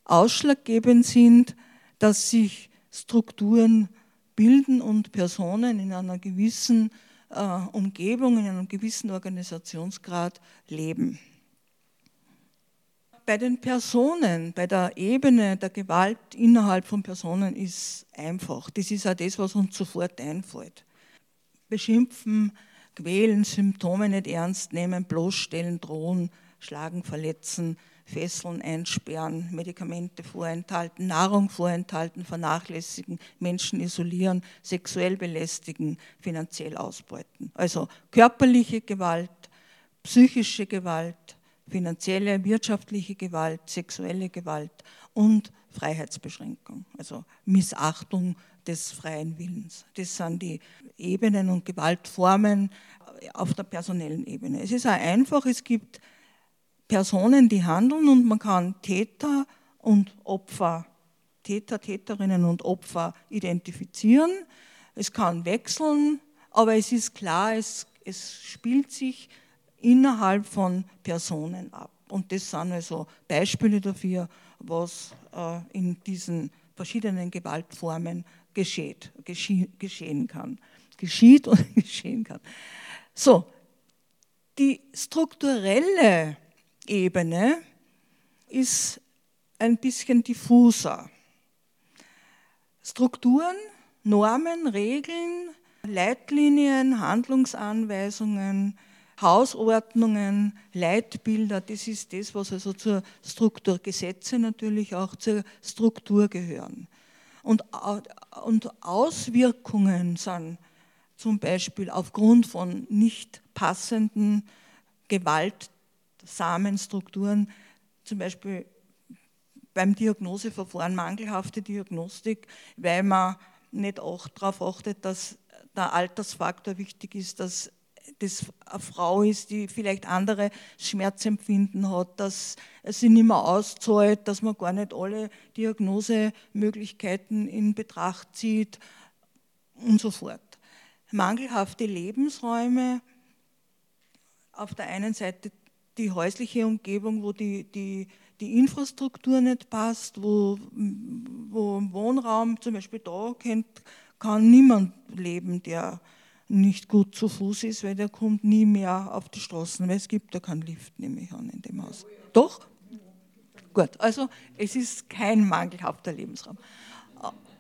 ausschlaggebend sind, dass sich Strukturen bilden und Personen in einer gewissen äh, Umgebung, in einem gewissen Organisationsgrad leben bei den Personen, bei der Ebene der Gewalt innerhalb von Personen ist einfach. Das ist auch das, was uns sofort einfällt. Beschimpfen, quälen, Symptome nicht ernst nehmen, bloßstellen, drohen, schlagen, verletzen, fesseln, einsperren, Medikamente vorenthalten, Nahrung vorenthalten, vernachlässigen, Menschen isolieren, sexuell belästigen, finanziell ausbeuten. Also körperliche Gewalt, psychische Gewalt, finanzielle, wirtschaftliche Gewalt, sexuelle Gewalt und Freiheitsbeschränkung, also Missachtung des freien Willens. Das sind die Ebenen und Gewaltformen auf der personellen Ebene. Es ist auch einfach, es gibt Personen, die handeln und man kann Täter und Opfer, Täter, Täterinnen und Opfer identifizieren. Es kann wechseln, aber es ist klar, es, es spielt sich innerhalb von Personen ab. Und das sind also Beispiele dafür, was äh, in diesen verschiedenen Gewaltformen geschieht, geschehen kann. Geschieht und geschehen kann. So, die strukturelle Ebene ist ein bisschen diffuser. Strukturen, Normen, Regeln, Leitlinien, Handlungsanweisungen, Hausordnungen, Leitbilder, das ist das, was also zur Struktur, Gesetze natürlich auch zur Struktur gehören. Und, und Auswirkungen sind zum Beispiel aufgrund von nicht passenden gewaltsamen Strukturen, zum Beispiel beim Diagnoseverfahren mangelhafte Diagnostik, weil man nicht auch darauf achtet, dass der Altersfaktor wichtig ist, dass das eine Frau ist, die vielleicht andere Schmerzempfinden hat, dass es sich nicht mehr auszahlt, dass man gar nicht alle Diagnosemöglichkeiten in Betracht zieht und so fort. Mangelhafte Lebensräume, auf der einen Seite die häusliche Umgebung, wo die, die, die Infrastruktur nicht passt, wo, wo Wohnraum, zum Beispiel da, kennt, kann niemand leben, der nicht gut zu Fuß ist, weil der kommt nie mehr auf die Straßen, weil es gibt ja keinen Lift, nehme ich an, in dem Haus. Doch? Gut, also es ist kein mangelhafter Lebensraum.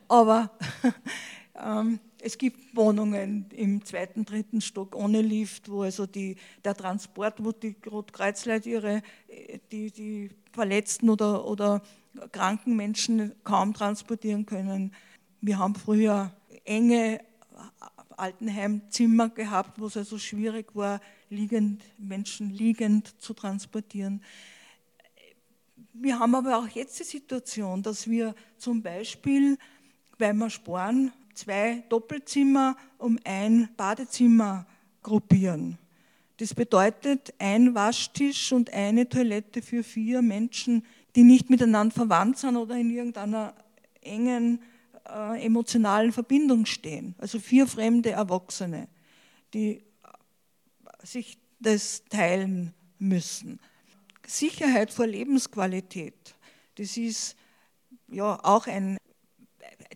Aber ähm, es gibt Wohnungen im zweiten, dritten Stock ohne Lift, wo also die, der Transport, wo die Rotkreuzleute ihre, die, die verletzten oder, oder kranken Menschen kaum transportieren können. Wir haben früher enge Altenheimzimmer gehabt, wo es also schwierig war, liegend, Menschen liegend zu transportieren. Wir haben aber auch jetzt die Situation, dass wir zum Beispiel, weil wir sparen, zwei Doppelzimmer um ein Badezimmer gruppieren. Das bedeutet ein Waschtisch und eine Toilette für vier Menschen, die nicht miteinander verwandt sind oder in irgendeiner engen äh, emotionalen Verbindung stehen. Also vier fremde Erwachsene, die sich das teilen müssen. Sicherheit vor Lebensqualität, das ist ja auch ein,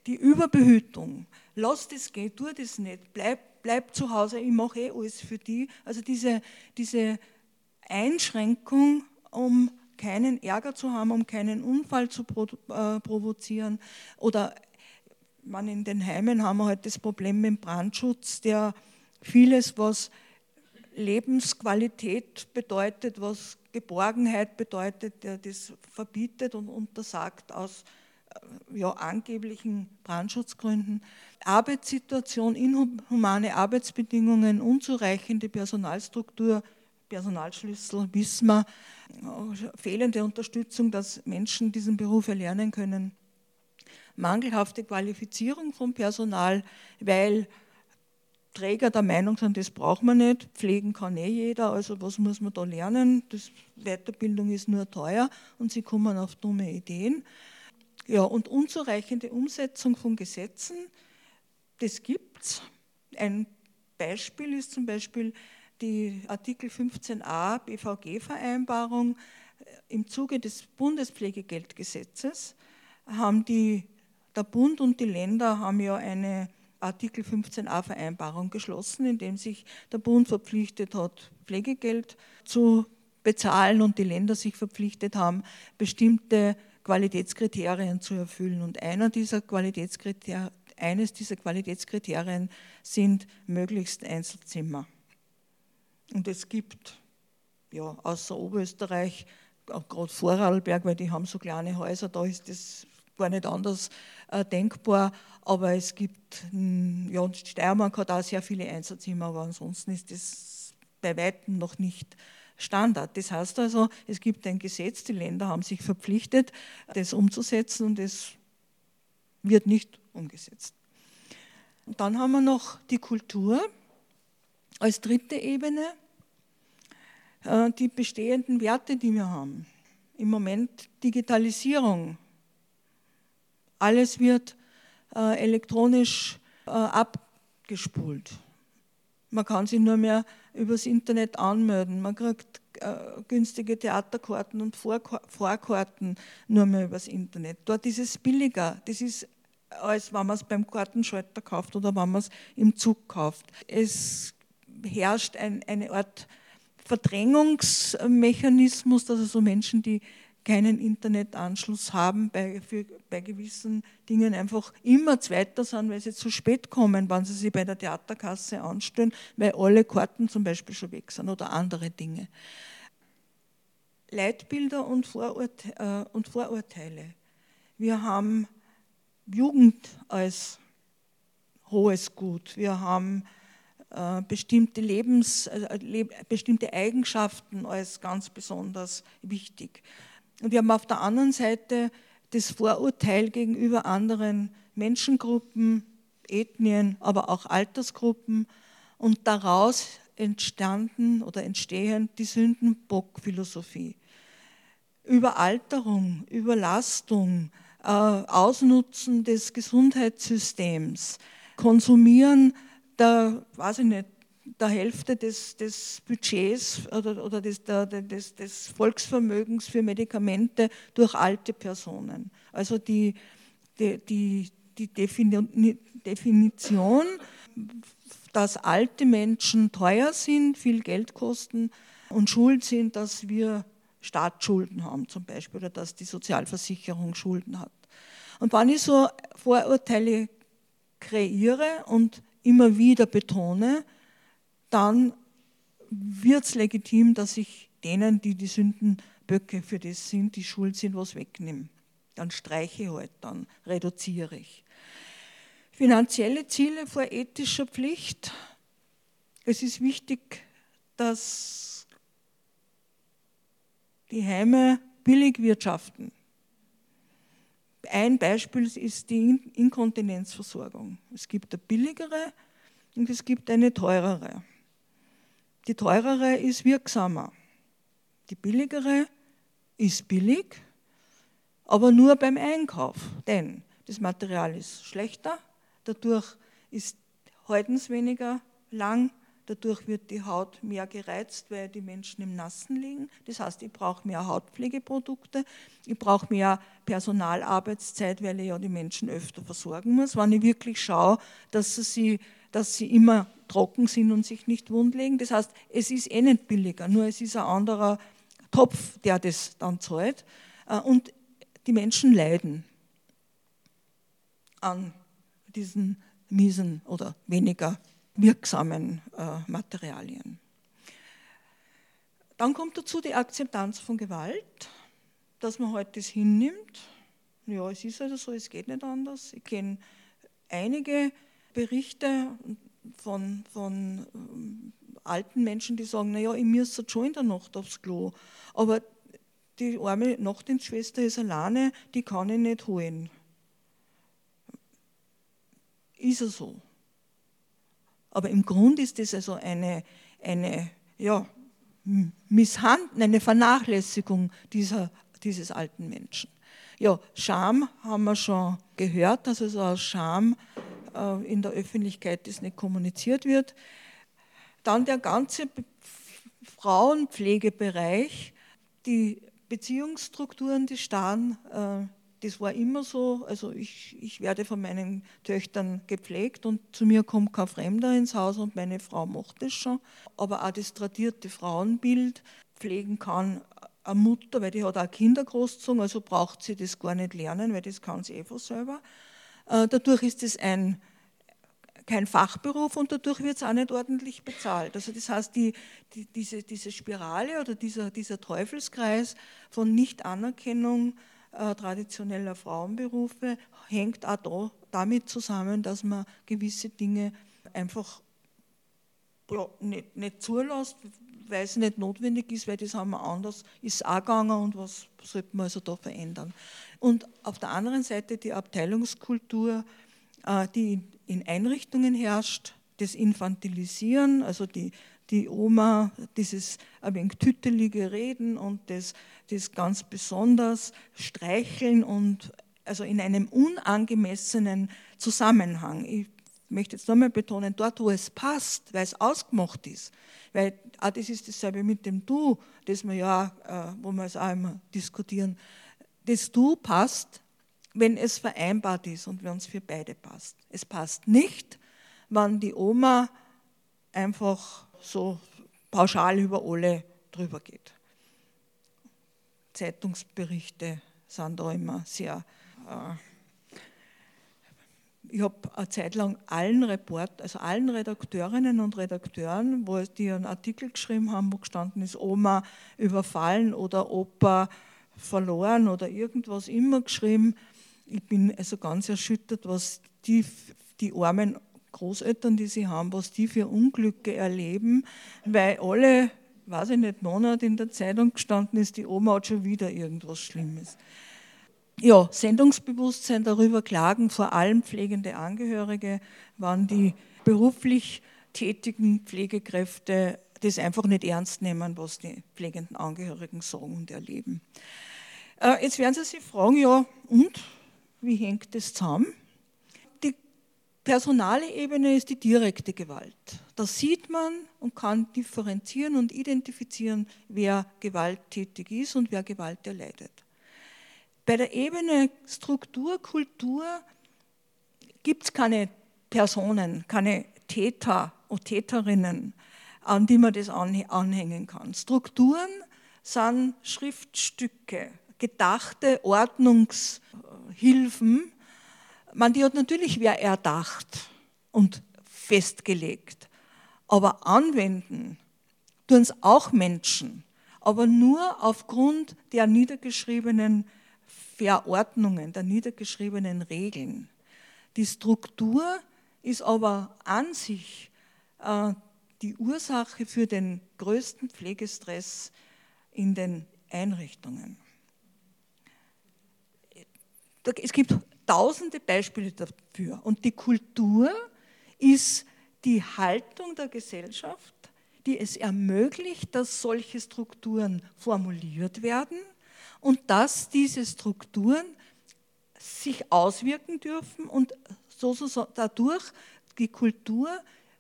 die Überbehütung. Lass das gehen, tu das nicht, bleib, bleib zu Hause, ich mache eh alles für die. Also diese, diese Einschränkung, um keinen Ärger zu haben, um keinen Unfall zu äh, provozieren oder man in den Heimen haben wir halt das Problem mit dem Brandschutz, der vieles, was Lebensqualität bedeutet, was Geborgenheit bedeutet, der das verbietet und untersagt aus äh, ja, angeblichen Brandschutzgründen. Arbeitssituation, inhumane Arbeitsbedingungen, unzureichende Personalstruktur, Personalschlüssel, wissen wir, äh, fehlende Unterstützung, dass Menschen diesen Beruf erlernen können mangelhafte Qualifizierung vom Personal, weil Träger der Meinung sind, das braucht man nicht, pflegen kann eh jeder, also was muss man da lernen? Das Weiterbildung ist nur teuer und sie kommen auf dumme Ideen. Ja, und unzureichende Umsetzung von Gesetzen, das gibt es. Ein Beispiel ist zum Beispiel die Artikel 15a BVG-Vereinbarung. Im Zuge des Bundespflegegeldgesetzes haben die der Bund und die Länder haben ja eine Artikel 15a Vereinbarung geschlossen, in dem sich der Bund verpflichtet hat, Pflegegeld zu bezahlen und die Länder sich verpflichtet haben, bestimmte Qualitätskriterien zu erfüllen. Und einer dieser eines dieser Qualitätskriterien sind möglichst Einzelzimmer. Und es gibt ja, außer Oberösterreich, gerade Vorarlberg, weil die haben so kleine Häuser, da ist das gar nicht anders äh, denkbar. Aber es gibt, hm, ja, Steiermark hat auch sehr viele Einzelzimmer, aber ansonsten ist das bei weitem noch nicht Standard. Das heißt also, es gibt ein Gesetz, die Länder haben sich verpflichtet, das umzusetzen und es wird nicht umgesetzt. Und dann haben wir noch die Kultur als dritte Ebene, äh, die bestehenden Werte, die wir haben. Im Moment Digitalisierung, alles wird äh, elektronisch äh, abgespult. Man kann sich nur mehr übers Internet anmelden. Man kriegt äh, günstige Theaterkarten und Vorkarten nur mehr übers Internet. Dort ist es billiger. Das ist als wenn man es beim Kartenschalter kauft oder wenn man es im Zug kauft. Es herrscht ein, eine Art Verdrängungsmechanismus, dass also Menschen, die keinen Internetanschluss haben, bei, für, bei gewissen Dingen einfach immer Zweiter sind, weil sie zu spät kommen, wenn sie sich bei der Theaterkasse anstellen, weil alle Karten zum Beispiel schon weg sind oder andere Dinge. Leitbilder und, Vorurte äh, und Vorurteile. Wir haben Jugend als hohes Gut. Wir haben äh, bestimmte Lebens, äh, bestimmte Eigenschaften als ganz besonders wichtig. Und wir haben auf der anderen Seite das Vorurteil gegenüber anderen Menschengruppen, Ethnien, aber auch Altersgruppen und daraus entstanden oder entstehen die Sündenbock-Philosophie. Überalterung, Überlastung, äh, Ausnutzen des Gesundheitssystems, Konsumieren der, weiß ich nicht, der Hälfte des, des Budgets oder, oder des, der, des, des, Volksvermögens für Medikamente durch alte Personen. Also die, die, die, die Definition, dass alte Menschen teuer sind, viel Geld kosten und schuld sind, dass wir Staatsschulden haben zum Beispiel oder dass die Sozialversicherung Schulden hat. Und wenn ich so Vorurteile kreiere und immer wieder betone, dann wird es legitim, dass ich denen, die die Sündenböcke für das sind, die schuld sind, was wegnehme. Dann streiche ich halt, dann reduziere ich. Finanzielle Ziele vor ethischer Pflicht. Es ist wichtig, dass die Heime billig wirtschaften. Ein Beispiel ist die Inkontinenzversorgung. Es gibt eine billigere und es gibt eine teurere. Die teurere ist wirksamer. Die billigere ist billig, aber nur beim Einkauf, denn das Material ist schlechter, dadurch ist Haltens weniger lang Dadurch wird die Haut mehr gereizt, weil die Menschen im Nassen liegen. Das heißt, ich brauche mehr Hautpflegeprodukte, ich brauche mehr Personalarbeitszeit, weil ich ja die Menschen öfter versorgen muss. Wenn ich wirklich schaue, dass sie, dass sie immer trocken sind und sich nicht wundlegen. Das heißt, es ist eh nicht billiger, nur es ist ein anderer Topf, der das dann zahlt. Äh, und die Menschen leiden an diesen miesen oder weniger wirksamen äh, Materialien. Dann kommt dazu die Akzeptanz von Gewalt, dass man heute halt das hinnimmt. Ja, es ist also so, es geht nicht anders. Ich kenne einige Berichte von, von ähm, alten Menschen, die sagen, naja, ich müsste schon in der Nacht aufs Klo, aber die arme Nachtdienstschwester ist alleine, die kann ich nicht holen. Ist er so? Aber im Grunde ist das also eine, eine ja, Misshandeln, eine Vernachlässigung dieser, dieses alten Menschen. Ja, Scham haben wir schon gehört, dass also aus Scham in der Öffentlichkeit das nicht kommuniziert wird. Dann der ganze Frauenpflegebereich, die Beziehungsstrukturen, die starren äh, das war immer so, also ich, ich werde von meinen Töchtern gepflegt und zu mir kommt kein Fremder ins Haus und meine Frau macht das schon. Aber auch das tradierte Frauenbild pflegen kann eine Mutter, weil die hat auch Kinder großgezogen, also braucht sie das gar nicht lernen, weil das kann sie eh von selber. Äh, dadurch ist es ein, kein Fachberuf und dadurch wird es auch nicht ordentlich bezahlt. Also das heißt, die, die, diese, diese Spirale oder dieser, dieser Teufelskreis von Nichtanerkennung, äh, traditioneller Frauenberufe hängt auch da, damit zusammen, dass man gewisse Dinge einfach nicht, nicht zulässt, weil es nicht notwendig ist, weil das haben wir anders, ist auch gegangen und was sollte man also da verändern. Und auf der anderen Seite die Abteilungskultur, äh, die in Einrichtungen herrscht, das Infantilisieren, also die die Oma, dieses ein wenig tütelige Reden und das, das ganz besonders Streicheln und also in einem unangemessenen Zusammenhang. Ich möchte jetzt nochmal betonen, dort wo es passt, weil es ausgemacht ist, weil auch das ist dasselbe mit dem Du, das wir ja, äh, wo wir es auch immer diskutieren, das Du passt, wenn es vereinbart ist und wenn es für beide passt. Es passt nicht, wenn die Oma einfach so pauschal über alle drüber geht. Zeitungsberichte sind da immer sehr. Äh, ich habe eine Zeit lang allen Report, also allen Redakteurinnen und Redakteuren, wo die einen Artikel geschrieben haben, wo gestanden ist, Oma überfallen oder Opa verloren oder irgendwas immer geschrieben. Ich bin also ganz erschüttert, was die, die armen Großeltern, die sie haben, was die für Unglücke erleben, weil alle, weiß ich nicht, Monate in der Zeitung gestanden ist, die Oma hat schon wieder irgendwas Schlimmes. Ja, Sendungsbewusstsein darüber klagen vor allem pflegende Angehörige, waren die beruflich tätigen Pflegekräfte das einfach nicht ernst nehmen, was die pflegenden Angehörigen sagen und erleben. Äh, jetzt werden Sie sich fragen, ja, und wie hängt das zusammen? Die personale Ebene ist die direkte Gewalt. Da sieht man und kann differenzieren und identifizieren, wer gewalttätig ist und wer Gewalt erleidet. Bei der Ebene Struktur, Kultur gibt es keine Personen, keine Täter und Täterinnen, an die man das anhängen kann. Strukturen sind Schriftstücke, gedachte Ordnungshilfen. Man, die hat natürlich wer erdacht und festgelegt. Aber anwenden tun es auch Menschen, aber nur aufgrund der niedergeschriebenen Verordnungen, der niedergeschriebenen Regeln. Die Struktur ist aber an sich äh, die Ursache für den größten Pflegestress in den Einrichtungen. Es gibt tausende Beispiele dafür. Und die Kultur ist die Haltung der Gesellschaft, die es ermöglicht, dass solche Strukturen formuliert werden und dass diese Strukturen sich auswirken dürfen und so, so, so dadurch die Kultur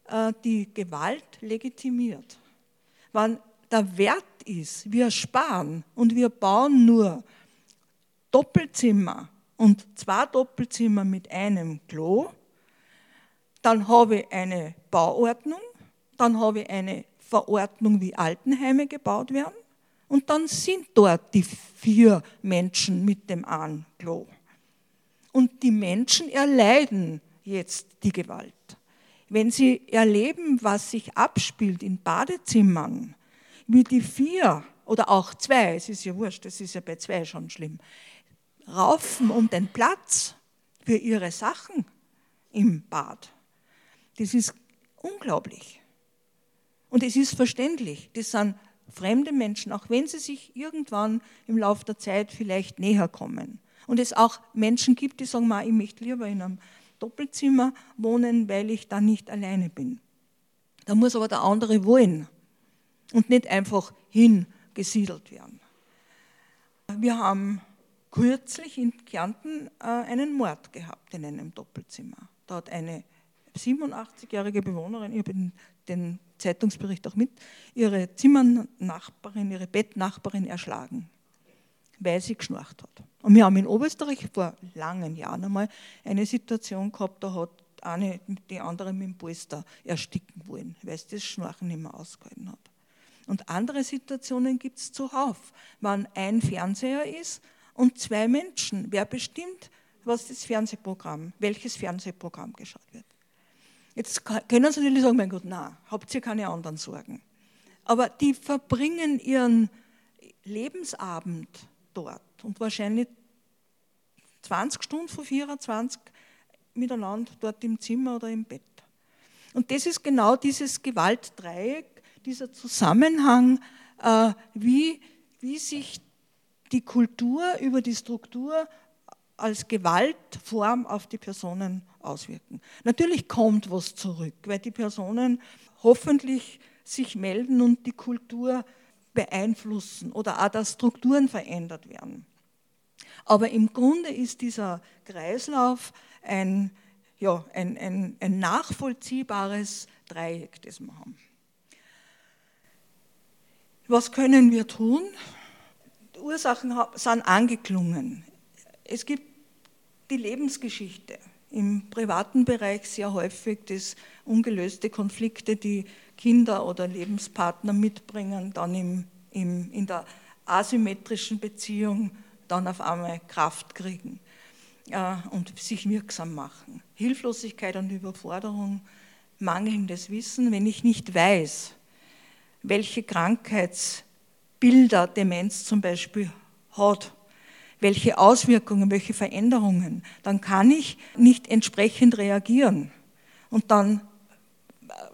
äh, die Gewalt legitimiert. Wenn der Wert ist, wir sparen und wir bauen nur Doppelzimmer und zwei Doppelzimmer mit einem Klo, dann habe ich eine Bauordnung, dann habe ich eine Verordnung, wie Altenheime gebaut werden und dann sind dort die vier Menschen mit dem einen Klo. Und die Menschen erleiden jetzt die Gewalt. Wenn sie erleben, was sich abspielt in Badezimmern, wie die vier oder auch zwei, es ist ja wurscht, es ist ja bei zwei schon schlimm, raufen um den Platz für ihre Sachen im Bad. Das ist unglaublich. Und es ist verständlich. Das sind fremde Menschen, auch wenn sie sich irgendwann im Laufe der Zeit vielleicht näher kommen. Und es auch Menschen gibt, die sagen, ich möchte lieber in einem Doppelzimmer wohnen, weil ich dann nicht alleine bin. Da muss aber der andere wollen und nicht einfach hingesiedelt werden. Wir haben kürzlich in Kärnten äh, einen Mord gehabt in einem Doppelzimmer. Da hat eine 87-jährige Bewohnerin, ich habe den Zeitungsbericht auch mit, ihre Zimmernachbarin, ihre Bettnachbarin erschlagen, weil sie geschnarcht hat. Und wir haben in Oberösterreich vor langen Jahren einmal eine Situation gehabt, da hat eine die andere mit dem Polster ersticken wollen, weil sie das Schnarchen nicht mehr ausgehalten hat. Und andere Situationen gibt es zuhauf, wenn ein Fernseher ist und zwei Menschen. Wer bestimmt, was das Fernsehprogramm, welches Fernsehprogramm geschaut wird? Jetzt können Sie natürlich sagen, mein Gott, na, habt ihr keine anderen Sorgen. Aber die verbringen ihren Lebensabend dort und wahrscheinlich 20 Stunden von 24 miteinander dort im Zimmer oder im Bett. Und das ist genau dieses Gewaltdreieck, dieser Zusammenhang, äh, wie, wie sich die Kultur über die Struktur als Gewaltform auf die Personen auswirken. Natürlich kommt was zurück, weil die Personen hoffentlich sich melden und die Kultur beeinflussen oder auch, dass Strukturen verändert werden. Aber im Grunde ist dieser Kreislauf ein, ja, ein, ein, ein nachvollziehbares Dreieck, das wir haben. Was können wir tun? Die Ursachen sind angeklungen. Es gibt die Lebensgeschichte im privaten Bereich sehr häufig das ungelöste Konflikte, die Kinder oder Lebenspartner mitbringen, dann im, im, in der asymmetrischen Beziehung dann auf einmal Kraft kriegen äh, und sich wirksam machen. Hilflosigkeit und Überforderung, mangelndes Wissen, wenn ich nicht weiß, welche Krankheitsbilder Demenz zum Beispiel hat welche Auswirkungen, welche Veränderungen, dann kann ich nicht entsprechend reagieren. und dann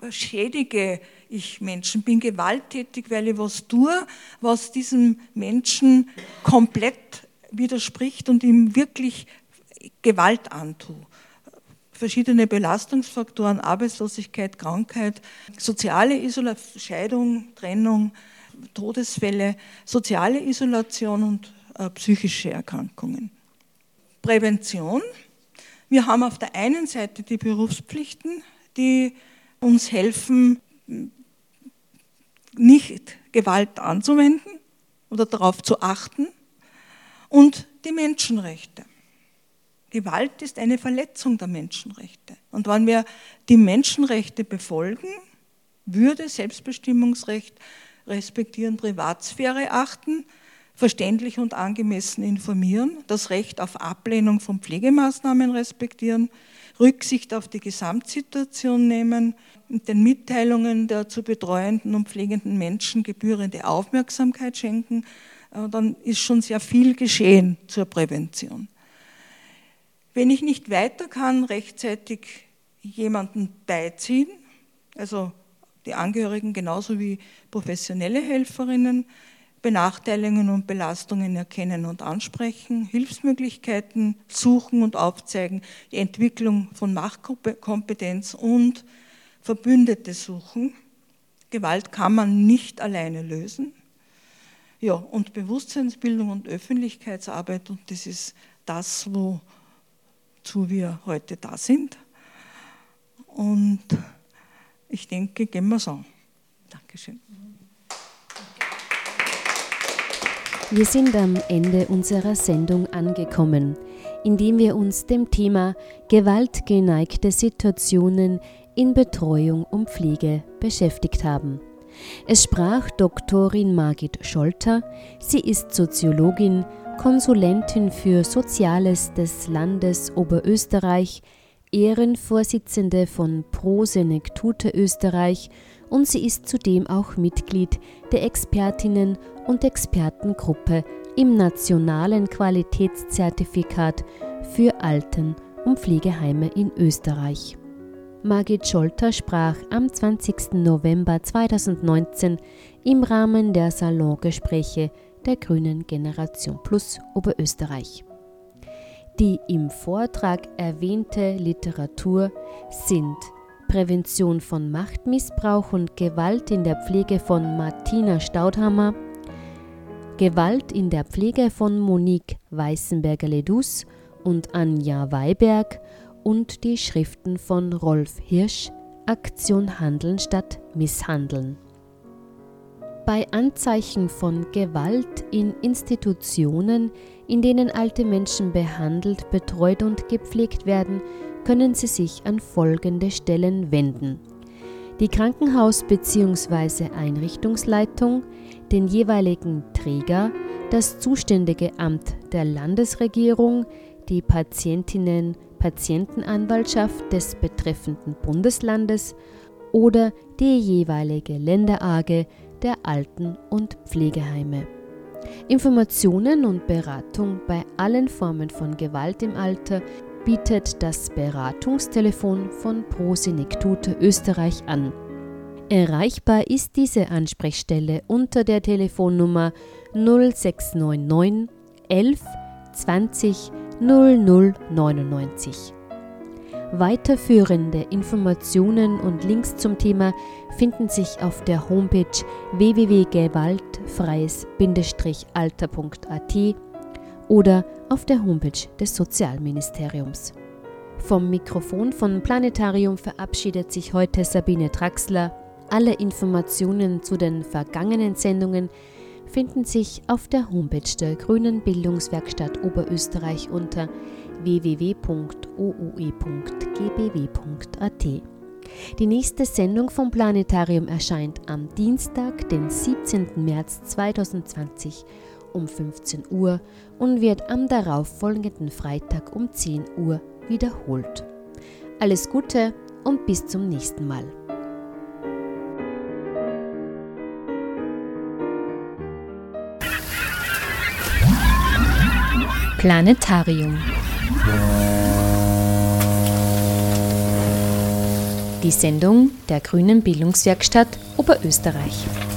äh, schädige ich Menschen, bin gewalttätig, weil ich was tue, was diesem Menschen komplett widerspricht und ihm wirklich Gewalt antue. Verschiedene Belastungsfaktoren, Arbeitslosigkeit, Krankheit, soziale Isolation, Scheidung, Trennung, Todesfälle, soziale Isolation und psychische Erkrankungen. Prävention. Wir haben auf der einen Seite die Berufspflichten, die uns helfen, nicht Gewalt anzuwenden oder darauf zu achten und die Menschenrechte. Gewalt ist eine Verletzung der Menschenrechte. Und wenn wir die Menschenrechte befolgen, Würde, Selbstbestimmungsrecht respektieren, Privatsphäre achten, verständlich und angemessen informieren, das Recht auf Ablehnung von Pflegemaßnahmen respektieren, Rücksicht auf die Gesamtsituation nehmen, den Mitteilungen der zu betreuenden und pflegenden Menschen gebührende Aufmerksamkeit schenken, äh, dann ist schon sehr viel geschehen zur Prävention. Wenn ich nicht weiter kann, rechtzeitig jemanden beiziehen, also die Angehörigen genauso wie professionelle Helferinnen, Benachteiligungen und Belastungen erkennen und ansprechen, Hilfsmöglichkeiten suchen und aufzeigen, die Entwicklung von Machtkompetenz und Verbündete suchen. Gewalt kann man nicht alleine lösen. Ja, und Bewusstseinsbildung und Öffentlichkeitsarbeit, und das ist das, wozu wir heute da sind. Und ich denke, gehen wir es an. Dankeschön. Wir sind am Ende unserer Sendung angekommen, indem wir uns dem Thema gewaltgeneigte Situationen in Betreuung und Pflege beschäftigt haben. Es sprach Doktorin Margit Scholter. Sie ist Soziologin, Konsulentin für Soziales des Landes Oberösterreich, Ehrenvorsitzende von Pro Senektute Österreich und sie ist zudem auch Mitglied der Expertinnen und Expertengruppe im Nationalen Qualitätszertifikat für Alten- und Pflegeheime in Österreich. Margit Scholter sprach am 20. November 2019 im Rahmen der Salongespräche der Grünen Generation Plus Oberösterreich. Die im Vortrag erwähnte Literatur sind Prävention von Machtmissbrauch und Gewalt in der Pflege von Martina Staudhammer, Gewalt in der Pflege von Monique Weißenberger-Ledus und Anja Weiberg und die Schriften von Rolf Hirsch Aktion Handeln statt Misshandeln. Bei Anzeichen von Gewalt in Institutionen, in denen alte Menschen behandelt, betreut und gepflegt werden, können Sie sich an folgende Stellen wenden. Die Krankenhaus- bzw. Einrichtungsleitung, den jeweiligen Träger, das zuständige Amt der Landesregierung, die Patientinnen Patientenanwaltschaft des betreffenden Bundeslandes oder die jeweilige Länderage der Alten- und Pflegeheime. Informationen und Beratung bei allen Formen von Gewalt im Alter bietet das Beratungstelefon von Pro Senectute Österreich an. Erreichbar ist diese Ansprechstelle unter der Telefonnummer 0699 11 20 0099. Weiterführende Informationen und Links zum Thema finden sich auf der Homepage www.gewaltfreies-alter.at oder auf der Homepage des Sozialministeriums. Vom Mikrofon von Planetarium verabschiedet sich heute Sabine Traxler. Alle Informationen zu den vergangenen Sendungen finden sich auf der Homepage der Grünen Bildungswerkstatt Oberösterreich unter www.oue.gbw.at. Die nächste Sendung vom Planetarium erscheint am Dienstag, den 17. März 2020 um 15 Uhr und wird am darauffolgenden Freitag um 10 Uhr wiederholt. Alles Gute und bis zum nächsten Mal. Planetarium. Die Sendung der Grünen Bildungswerkstatt Oberösterreich.